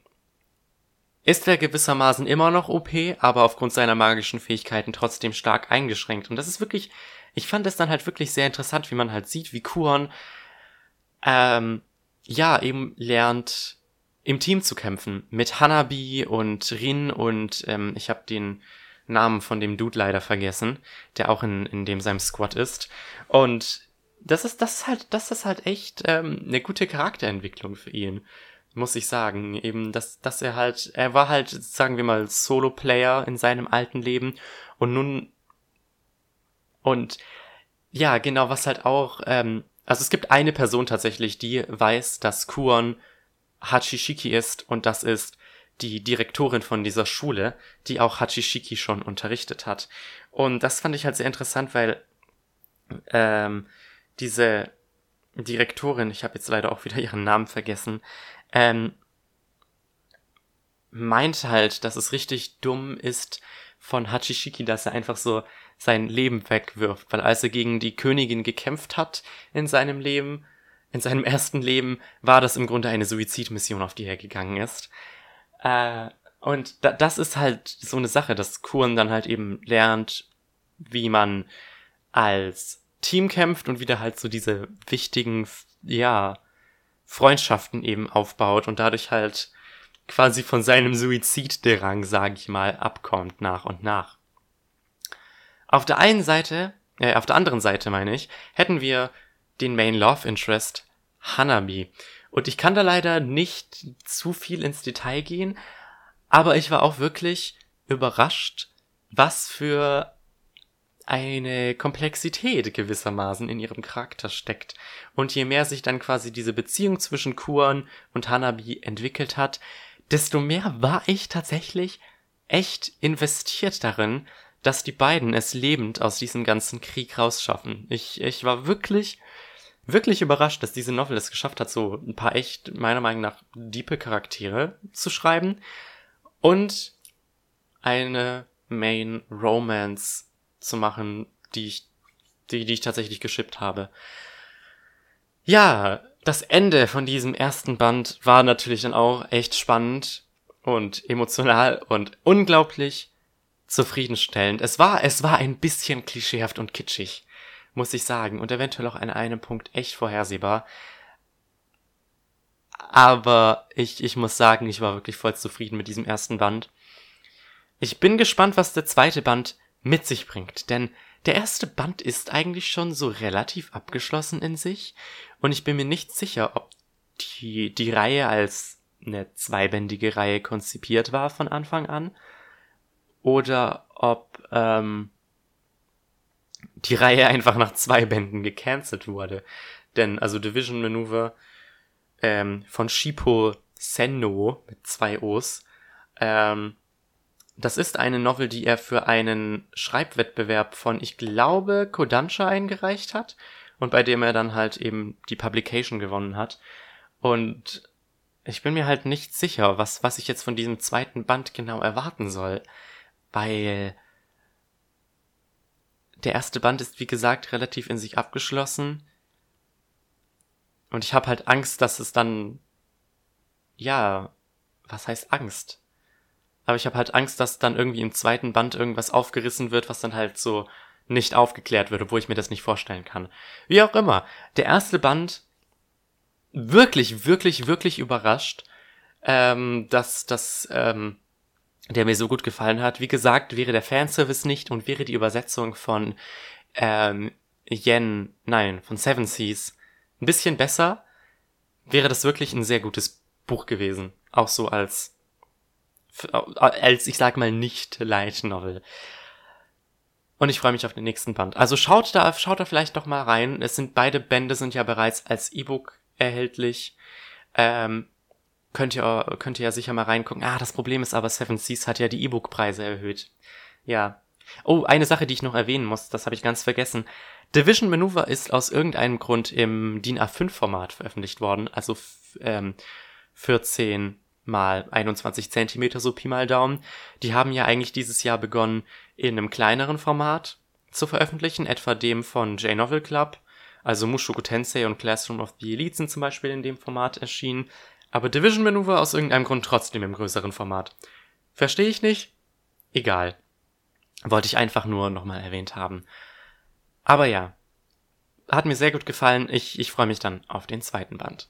ist er gewissermaßen immer noch OP, aber aufgrund seiner magischen Fähigkeiten trotzdem stark eingeschränkt. Und das ist wirklich, ich fand es dann halt wirklich sehr interessant, wie man halt sieht, wie Kuon ähm, ja eben lernt, im Team zu kämpfen. Mit Hanabi und Rin und ähm, ich habe den Namen von dem Dude leider vergessen, der auch in, in dem seinem Squad ist. Und das ist, das ist halt, das ist halt echt ähm, eine gute Charakterentwicklung für ihn, muss ich sagen. Eben, dass, dass er halt, er war halt, sagen wir mal, Solo-Player in seinem alten Leben und nun und ja, genau, was halt auch, ähm, also es gibt eine Person tatsächlich, die weiß, dass Kuon Hachishiki ist und das ist die Direktorin von dieser Schule, die auch Hachishiki schon unterrichtet hat. Und das fand ich halt sehr interessant, weil ähm, diese Direktorin, ich habe jetzt leider auch wieder ihren Namen vergessen, ähm, meint halt, dass es richtig dumm ist von Hachishiki, dass er einfach so sein Leben wegwirft, weil als er gegen die Königin gekämpft hat in seinem Leben, in seinem ersten Leben war das im Grunde eine Suizidmission, auf die er gegangen ist. Äh, und da, das ist halt so eine Sache, dass Kuren dann halt eben lernt, wie man als Team kämpft und wieder halt so diese wichtigen, ja, Freundschaften eben aufbaut und dadurch halt quasi von seinem Suizidderang, sag ich mal, abkommt nach und nach. Auf der einen Seite, äh, auf der anderen Seite meine ich, hätten wir den Main Love Interest Hanabi. Und ich kann da leider nicht zu viel ins Detail gehen, aber ich war auch wirklich überrascht, was für eine Komplexität gewissermaßen in ihrem Charakter steckt. Und je mehr sich dann quasi diese Beziehung zwischen Kuan und Hanabi entwickelt hat, desto mehr war ich tatsächlich echt investiert darin, dass die beiden es lebend aus diesem ganzen Krieg rausschaffen. Ich, ich war wirklich wirklich überrascht, dass diese Novel es geschafft hat, so ein paar echt, meiner Meinung nach, diepe Charaktere zu schreiben und eine Main Romance zu machen, die ich, die, die ich tatsächlich geschippt habe. Ja, das Ende von diesem ersten Band war natürlich dann auch echt spannend und emotional und unglaublich zufriedenstellend. Es war, es war ein bisschen klischeehaft und kitschig muss ich sagen. Und eventuell auch an einem Punkt echt vorhersehbar. Aber ich, ich muss sagen, ich war wirklich voll zufrieden mit diesem ersten Band. Ich bin gespannt, was der zweite Band mit sich bringt, denn der erste Band ist eigentlich schon so relativ abgeschlossen in sich. Und ich bin mir nicht sicher, ob die, die Reihe als eine zweibändige Reihe konzipiert war von Anfang an. Oder ob ähm, die Reihe einfach nach zwei Bänden gecancelt wurde. Denn, also Division Maneuver ähm, von Shippo Senno mit zwei O's ähm, das ist eine Novel, die er für einen Schreibwettbewerb von, ich glaube, Kodansha eingereicht hat und bei dem er dann halt eben die Publication gewonnen hat. Und ich bin mir halt nicht sicher, was, was ich jetzt von diesem zweiten Band genau erwarten soll, weil der erste Band ist, wie gesagt, relativ in sich abgeschlossen. Und ich habe halt Angst, dass es dann, ja, was heißt Angst? Aber ich habe halt Angst, dass dann irgendwie im zweiten Band irgendwas aufgerissen wird, was dann halt so nicht aufgeklärt wird, obwohl ich mir das nicht vorstellen kann. Wie auch immer. Der erste Band wirklich, wirklich, wirklich überrascht, ähm, dass, dass ähm, der mir so gut gefallen hat. Wie gesagt, wäre der Fanservice nicht und wäre die Übersetzung von ähm, Yen, nein, von Seven Seas ein bisschen besser, wäre das wirklich ein sehr gutes Buch gewesen. Auch so als als, ich sag mal, nicht Light Novel. Und ich freue mich auf den nächsten Band. Also schaut da, schaut da vielleicht doch mal rein. Es sind beide Bände sind ja bereits als E-Book erhältlich. Ähm, könnt ihr, könnt ihr ja sicher mal reingucken. Ah, das Problem ist aber, Seven Seas hat ja die E-Book-Preise erhöht. Ja. Oh, eine Sache, die ich noch erwähnen muss, das habe ich ganz vergessen. Division Maneuver ist aus irgendeinem Grund im DIN A5-Format veröffentlicht worden, also ähm, 14 mal 21 Zentimeter, so Pi mal Daumen. Die haben ja eigentlich dieses Jahr begonnen, in einem kleineren Format zu veröffentlichen, etwa dem von J-Novel Club. Also Mushoku Tensei und Classroom of the Elite sind zum Beispiel in dem Format erschienen. Aber Division Maneuver aus irgendeinem Grund trotzdem im größeren Format. Verstehe ich nicht? Egal. Wollte ich einfach nur nochmal erwähnt haben. Aber ja. Hat mir sehr gut gefallen. Ich, ich freue mich dann auf den zweiten Band.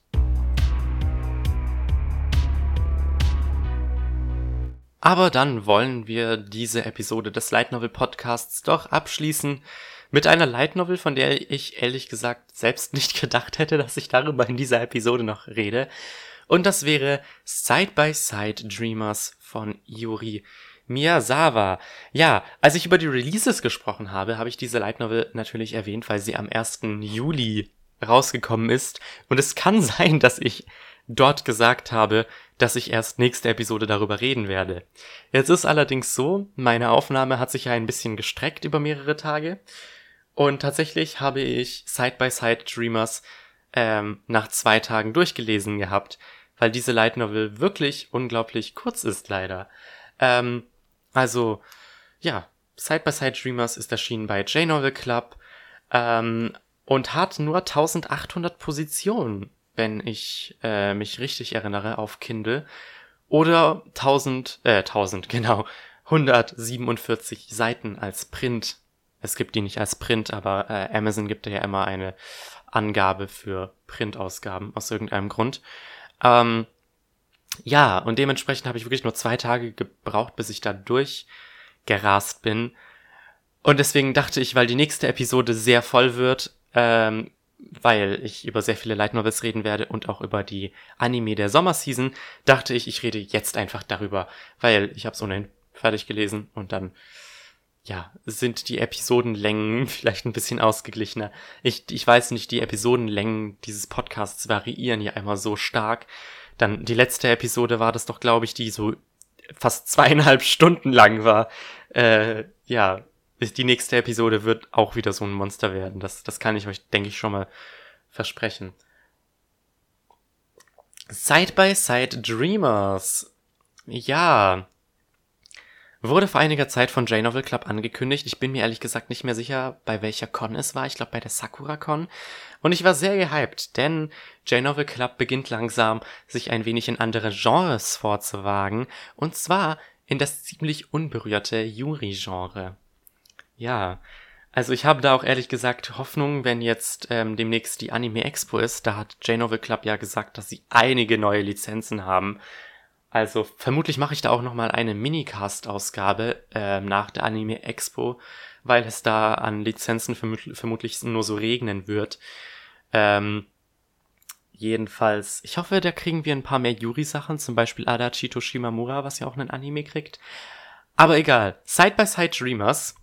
Aber dann wollen wir diese Episode des Light Novel Podcasts doch abschließen mit einer Light Novel, von der ich ehrlich gesagt selbst nicht gedacht hätte, dass ich darüber in dieser Episode noch rede. Und das wäre Side by Side Dreamers von Yuri Miyazawa. Ja, als ich über die Releases gesprochen habe, habe ich diese Light Novel natürlich erwähnt, weil sie am 1. Juli rausgekommen ist. Und es kann sein, dass ich dort gesagt habe, dass ich erst nächste Episode darüber reden werde. Jetzt ist allerdings so, meine Aufnahme hat sich ja ein bisschen gestreckt über mehrere Tage. Und tatsächlich habe ich Side by Side Dreamers ähm, nach zwei Tagen durchgelesen gehabt, weil diese Light Novel wirklich unglaublich kurz ist, leider. Ähm, also, ja, Side by Side Dreamers ist erschienen bei J-Novel Club ähm, und hat nur 1800 Positionen wenn ich äh, mich richtig erinnere, auf Kindle. Oder 1000, äh, 1000, genau, 147 Seiten als Print. Es gibt die nicht als Print, aber äh, Amazon gibt ja immer eine Angabe für Printausgaben aus irgendeinem Grund. Ähm, ja, und dementsprechend habe ich wirklich nur zwei Tage gebraucht, bis ich da durchgerast bin. Und deswegen dachte ich, weil die nächste Episode sehr voll wird, ähm, weil ich über sehr viele Light Novels reden werde und auch über die Anime der Sommerseason, dachte ich, ich rede jetzt einfach darüber, weil ich habe es ohnehin fertig gelesen und dann ja, sind die Episodenlängen vielleicht ein bisschen ausgeglichener. Ich, ich weiß nicht, die Episodenlängen dieses Podcasts variieren ja immer so stark. Dann die letzte Episode war das doch, glaube ich, die so fast zweieinhalb Stunden lang war. Äh, ja, die nächste Episode wird auch wieder so ein Monster werden. Das, das kann ich euch, denke ich, schon mal versprechen. Side by Side Dreamers. Ja. Wurde vor einiger Zeit von J-Novel Club angekündigt. Ich bin mir ehrlich gesagt nicht mehr sicher, bei welcher Con es war. Ich glaube bei der Sakura Con. Und ich war sehr gehypt, denn J-Novel Club beginnt langsam, sich ein wenig in andere Genres vorzuwagen. Und zwar in das ziemlich unberührte Yuri-Genre. Ja, also ich habe da auch ehrlich gesagt Hoffnung, wenn jetzt ähm, demnächst die Anime Expo ist. Da hat J-Novel Club ja gesagt, dass sie einige neue Lizenzen haben. Also vermutlich mache ich da auch nochmal eine Minicast-Ausgabe ähm, nach der Anime Expo, weil es da an Lizenzen vermut vermutlich nur so regnen wird. Ähm, jedenfalls, ich hoffe, da kriegen wir ein paar mehr Yuri-Sachen, zum Beispiel Adachi Toshimamura, was ja auch einen Anime kriegt. Aber egal, Side by Side Dreamers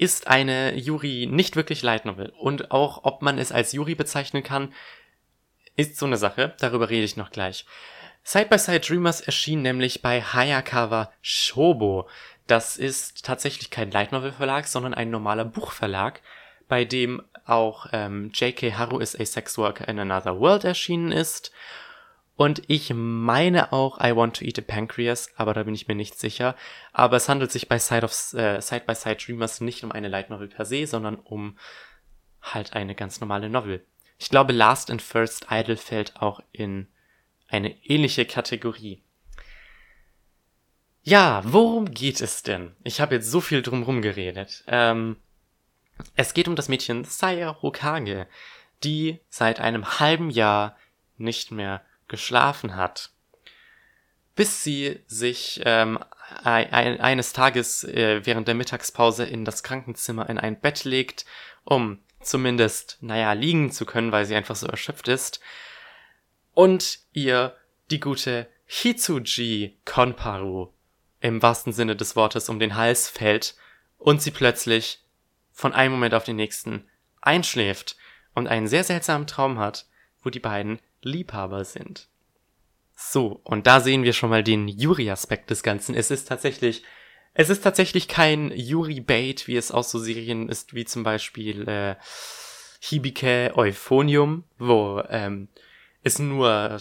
ist eine Yuri nicht wirklich Light Novel. Und auch, ob man es als Yuri bezeichnen kann, ist so eine Sache. Darüber rede ich noch gleich. Side by Side Dreamers erschien nämlich bei Hayakawa Shobo. Das ist tatsächlich kein Light Novel Verlag, sondern ein normaler Buchverlag, bei dem auch ähm, J.K. Haru is a Sex Worker in Another World erschienen ist. Und ich meine auch I Want to Eat a Pancreas, aber da bin ich mir nicht sicher. Aber es handelt sich bei Side, of, äh, Side by Side Dreamers nicht um eine Light Novel per se, sondern um halt eine ganz normale Novel. Ich glaube, Last and First Idol fällt auch in eine ähnliche Kategorie. Ja, worum geht es denn? Ich habe jetzt so viel drumherum geredet. Ähm, es geht um das Mädchen Saya Hokage, die seit einem halben Jahr nicht mehr geschlafen hat. Bis sie sich ähm, ein, eines Tages äh, während der Mittagspause in das Krankenzimmer in ein Bett legt, um zumindest, naja, liegen zu können, weil sie einfach so erschöpft ist. Und ihr die gute Hitsuji Konparu im wahrsten Sinne des Wortes um den Hals fällt und sie plötzlich von einem Moment auf den nächsten einschläft und einen sehr seltsamen Traum hat, wo die beiden Liebhaber sind. So, und da sehen wir schon mal den Yuri-Aspekt des Ganzen. Es ist tatsächlich, es ist tatsächlich kein Yuri-Bait, wie es aus so Serien ist, wie zum Beispiel äh, Hibike Euphonium, wo ähm, es nur,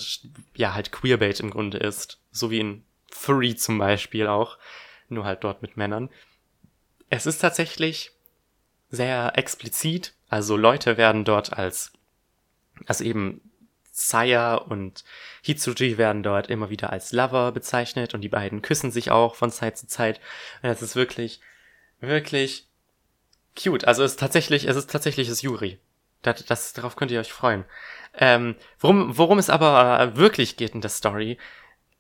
ja, halt Queerbait im Grunde ist. So wie in Furry zum Beispiel auch. Nur halt dort mit Männern. Es ist tatsächlich sehr explizit. Also Leute werden dort als, also eben Saya und Hitsuji werden dort immer wieder als Lover bezeichnet und die beiden küssen sich auch von Zeit zu Zeit. Und das ist wirklich, wirklich cute. Also es ist tatsächlich, es ist tatsächlich das Yuri. Das, das, darauf könnt ihr euch freuen. Ähm, worum, worum es aber wirklich geht in der Story,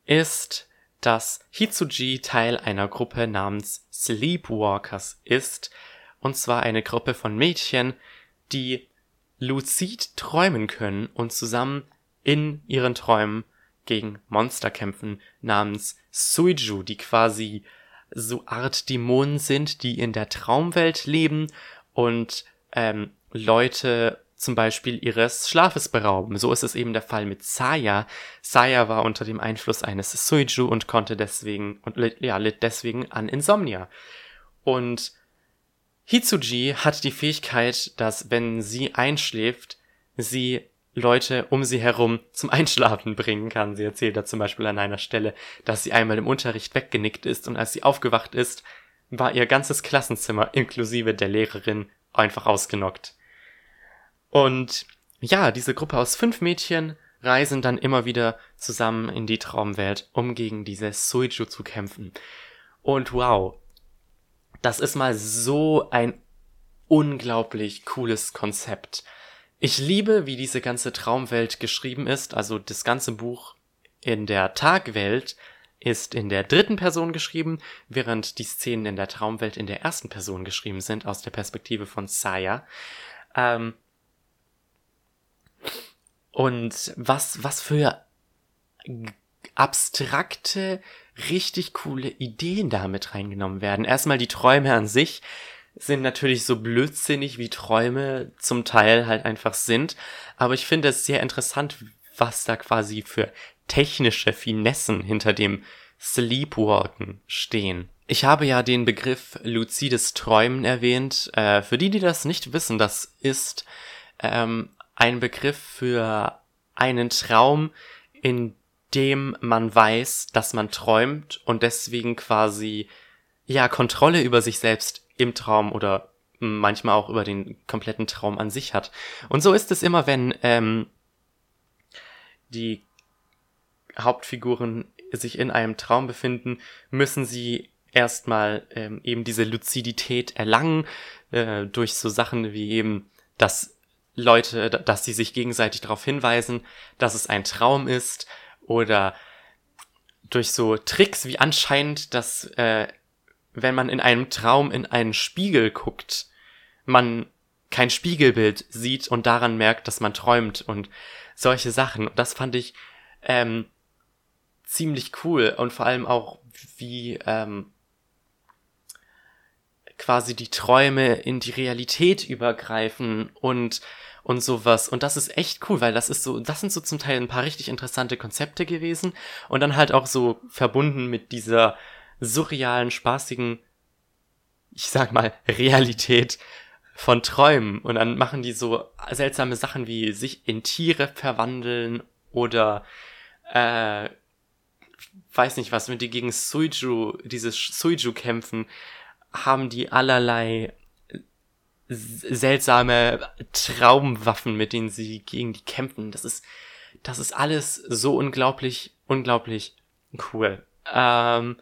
ist, dass Hitsuji Teil einer Gruppe namens Sleepwalkers ist, und zwar eine Gruppe von Mädchen, die luzid träumen können und zusammen in ihren Träumen gegen Monster kämpfen namens Suiju, die quasi so Art Dämonen sind, die in der Traumwelt leben und ähm, Leute zum Beispiel ihres Schlafes berauben. So ist es eben der Fall mit Saya. Saya war unter dem Einfluss eines Suiju und konnte deswegen und ja, litt deswegen an Insomnia. Und Hitsuji hat die Fähigkeit, dass wenn sie einschläft, sie Leute um sie herum zum Einschlafen bringen kann. Sie erzählt da zum Beispiel an einer Stelle, dass sie einmal im Unterricht weggenickt ist und als sie aufgewacht ist, war ihr ganzes Klassenzimmer inklusive der Lehrerin einfach ausgenockt. Und ja, diese Gruppe aus fünf Mädchen reisen dann immer wieder zusammen in die Traumwelt, um gegen diese Suiju zu kämpfen. Und wow, das ist mal so ein unglaublich cooles Konzept. Ich liebe, wie diese ganze Traumwelt geschrieben ist. Also das ganze Buch in der Tagwelt ist in der dritten Person geschrieben, während die Szenen in der Traumwelt in der ersten Person geschrieben sind, aus der Perspektive von Saya. Ähm, und was, was für abstrakte, richtig coole Ideen damit reingenommen werden. Erstmal die Träume an sich sind natürlich so blödsinnig, wie Träume zum Teil halt einfach sind. Aber ich finde es sehr interessant, was da quasi für technische Finessen hinter dem Sleepwalken stehen. Ich habe ja den Begriff luzides Träumen erwähnt. Äh, für die, die das nicht wissen, das ist ähm, ein Begriff für einen Traum, in dem man weiß, dass man träumt und deswegen quasi ja Kontrolle über sich selbst im Traum oder manchmal auch über den kompletten Traum an sich hat. Und so ist es immer, wenn ähm, die Hauptfiguren sich in einem Traum befinden, müssen sie erstmal ähm, eben diese Luzidität erlangen äh, durch so Sachen wie eben, dass Leute, dass sie sich gegenseitig darauf hinweisen, dass es ein Traum ist oder durch so Tricks wie anscheinend, dass äh, wenn man in einem Traum in einen Spiegel guckt, man kein Spiegelbild sieht und daran merkt, dass man träumt und solche Sachen. Und das fand ich ähm, ziemlich cool und vor allem auch wie ähm, quasi die Träume in die Realität übergreifen und und sowas. Und das ist echt cool, weil das ist so, das sind so zum Teil ein paar richtig interessante Konzepte gewesen. Und dann halt auch so verbunden mit dieser surrealen, spaßigen, ich sag mal, Realität von Träumen. Und dann machen die so seltsame Sachen wie sich in Tiere verwandeln oder äh, weiß nicht was, wenn die gegen Suiju, dieses Suiju kämpfen, haben die allerlei seltsame Traumwaffen, mit denen sie gegen die kämpfen. Das ist, das ist alles so unglaublich, unglaublich cool. Ähm,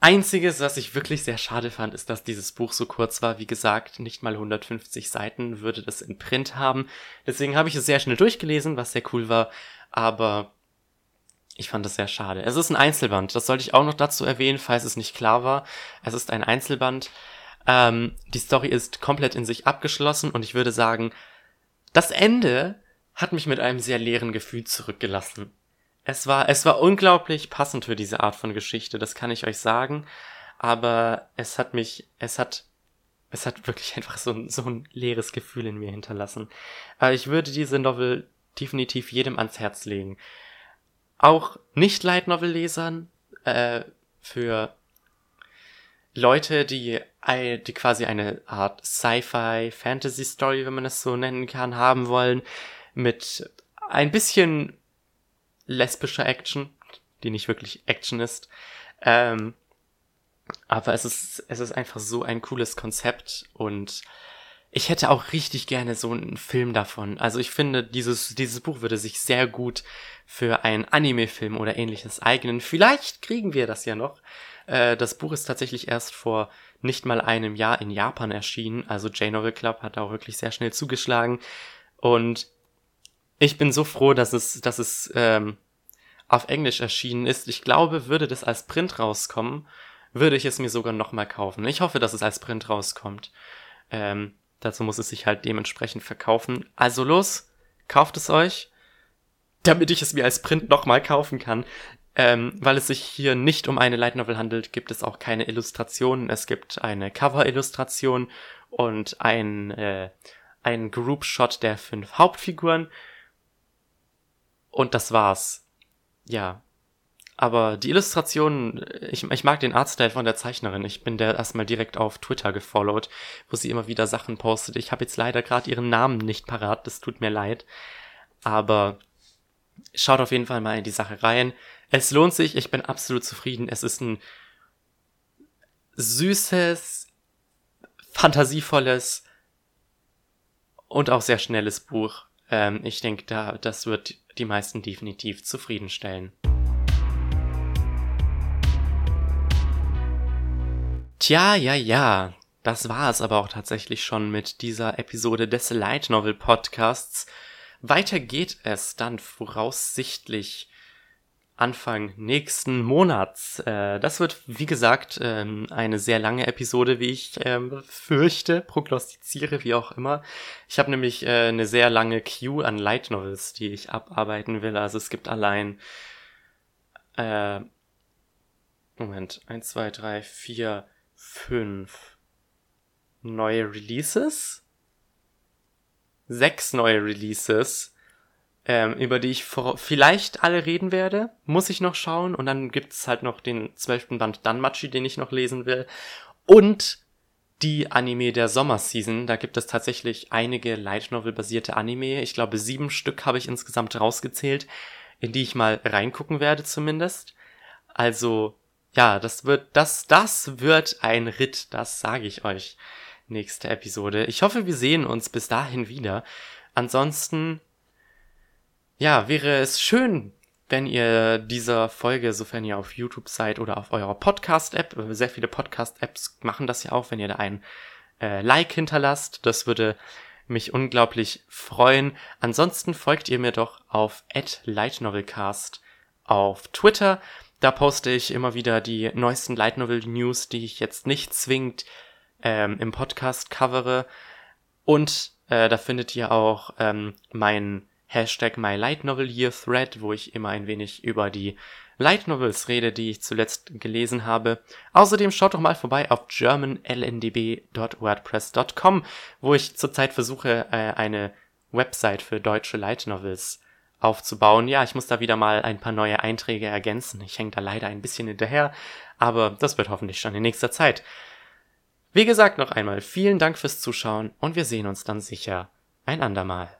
Einziges, was ich wirklich sehr schade fand, ist, dass dieses Buch so kurz war. Wie gesagt, nicht mal 150 Seiten würde das in Print haben. Deswegen habe ich es sehr schnell durchgelesen, was sehr cool war. Aber ich fand das sehr schade. Es ist ein Einzelband. Das sollte ich auch noch dazu erwähnen, falls es nicht klar war. Es ist ein Einzelband. Ähm, die Story ist komplett in sich abgeschlossen und ich würde sagen, das Ende hat mich mit einem sehr leeren Gefühl zurückgelassen. Es war, es war unglaublich passend für diese Art von Geschichte, das kann ich euch sagen. Aber es hat mich, es hat, es hat wirklich einfach so ein, so ein leeres Gefühl in mir hinterlassen. Aber ich würde diese Novel definitiv jedem ans Herz legen. Auch nicht Light Novel Lesern, äh, für Leute, die, die quasi eine Art Sci-Fi Fantasy Story, wenn man es so nennen kann, haben wollen, mit ein bisschen lesbischer Action, die nicht wirklich Action ist. Ähm, aber es ist, es ist einfach so ein cooles Konzept und ich hätte auch richtig gerne so einen Film davon. Also ich finde, dieses, dieses Buch würde sich sehr gut für einen Anime-Film oder ähnliches eignen. Vielleicht kriegen wir das ja noch. Äh, das Buch ist tatsächlich erst vor nicht mal einem Jahr in Japan erschienen. Also J-Novel Club hat auch wirklich sehr schnell zugeschlagen. Und ich bin so froh, dass es, dass es ähm, auf Englisch erschienen ist. Ich glaube, würde das als Print rauskommen, würde ich es mir sogar nochmal kaufen. Ich hoffe, dass es als Print rauskommt. Ähm, dazu muss es sich halt dementsprechend verkaufen. Also los, kauft es euch, damit ich es mir als Print nochmal kaufen kann. Ähm, weil es sich hier nicht um eine Light Novel handelt, gibt es auch keine Illustrationen. Es gibt eine Cover-Illustration und ein, äh, ein Group-Shot der fünf Hauptfiguren. Und das war's. Ja. Aber die Illustrationen, ich, ich mag den Artstyle von der Zeichnerin. Ich bin der erstmal direkt auf Twitter gefollowt, wo sie immer wieder Sachen postet. Ich habe jetzt leider gerade ihren Namen nicht parat, das tut mir leid. Aber schaut auf jeden Fall mal in die Sache rein. Es lohnt sich, ich bin absolut zufrieden. Es ist ein süßes, fantasievolles und auch sehr schnelles Buch. Ähm, ich denke, da, das wird die meisten definitiv zufriedenstellen. Tja, ja, ja. Das war es aber auch tatsächlich schon mit dieser Episode des Light Novel Podcasts. Weiter geht es dann voraussichtlich Anfang nächsten Monats. Äh, das wird, wie gesagt, ähm, eine sehr lange Episode, wie ich ähm, fürchte, prognostiziere, wie auch immer. Ich habe nämlich äh, eine sehr lange Queue an Light Novels, die ich abarbeiten will. Also es gibt allein äh, Moment, eins, zwei, drei, vier, fünf neue Releases, sechs neue Releases ähm, über die ich vielleicht alle reden werde. Muss ich noch schauen. Und dann gibt es halt noch den zwölften Band Danmachi, den ich noch lesen will. Und die Anime der Sommerseason. Da gibt es tatsächlich einige Light Novel basierte Anime. Ich glaube, sieben Stück habe ich insgesamt rausgezählt, in die ich mal reingucken werde zumindest. Also, ja, das wird, das, das wird ein Ritt, das sage ich euch. Nächste Episode. Ich hoffe, wir sehen uns bis dahin wieder. Ansonsten ja, wäre es schön, wenn ihr dieser Folge, sofern ihr auf YouTube seid oder auf eurer Podcast-App, sehr viele Podcast-Apps machen das ja auch, wenn ihr da ein äh, Like hinterlasst. Das würde mich unglaublich freuen. Ansonsten folgt ihr mir doch auf @lightnovelcast auf Twitter. Da poste ich immer wieder die neuesten Light Novel News, die ich jetzt nicht zwingend ähm, im Podcast covere. Und äh, da findet ihr auch ähm, meinen Hashtag My Light Novel Year Thread, wo ich immer ein wenig über die Light Novels rede, die ich zuletzt gelesen habe. Außerdem schaut doch mal vorbei auf germanlndb.wordpress.com, wo ich zurzeit versuche, äh, eine Website für deutsche Light Novels aufzubauen. Ja, ich muss da wieder mal ein paar neue Einträge ergänzen. Ich hänge da leider ein bisschen hinterher, aber das wird hoffentlich schon in nächster Zeit. Wie gesagt, noch einmal vielen Dank fürs Zuschauen und wir sehen uns dann sicher ein andermal.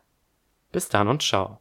Bis dann und ciao.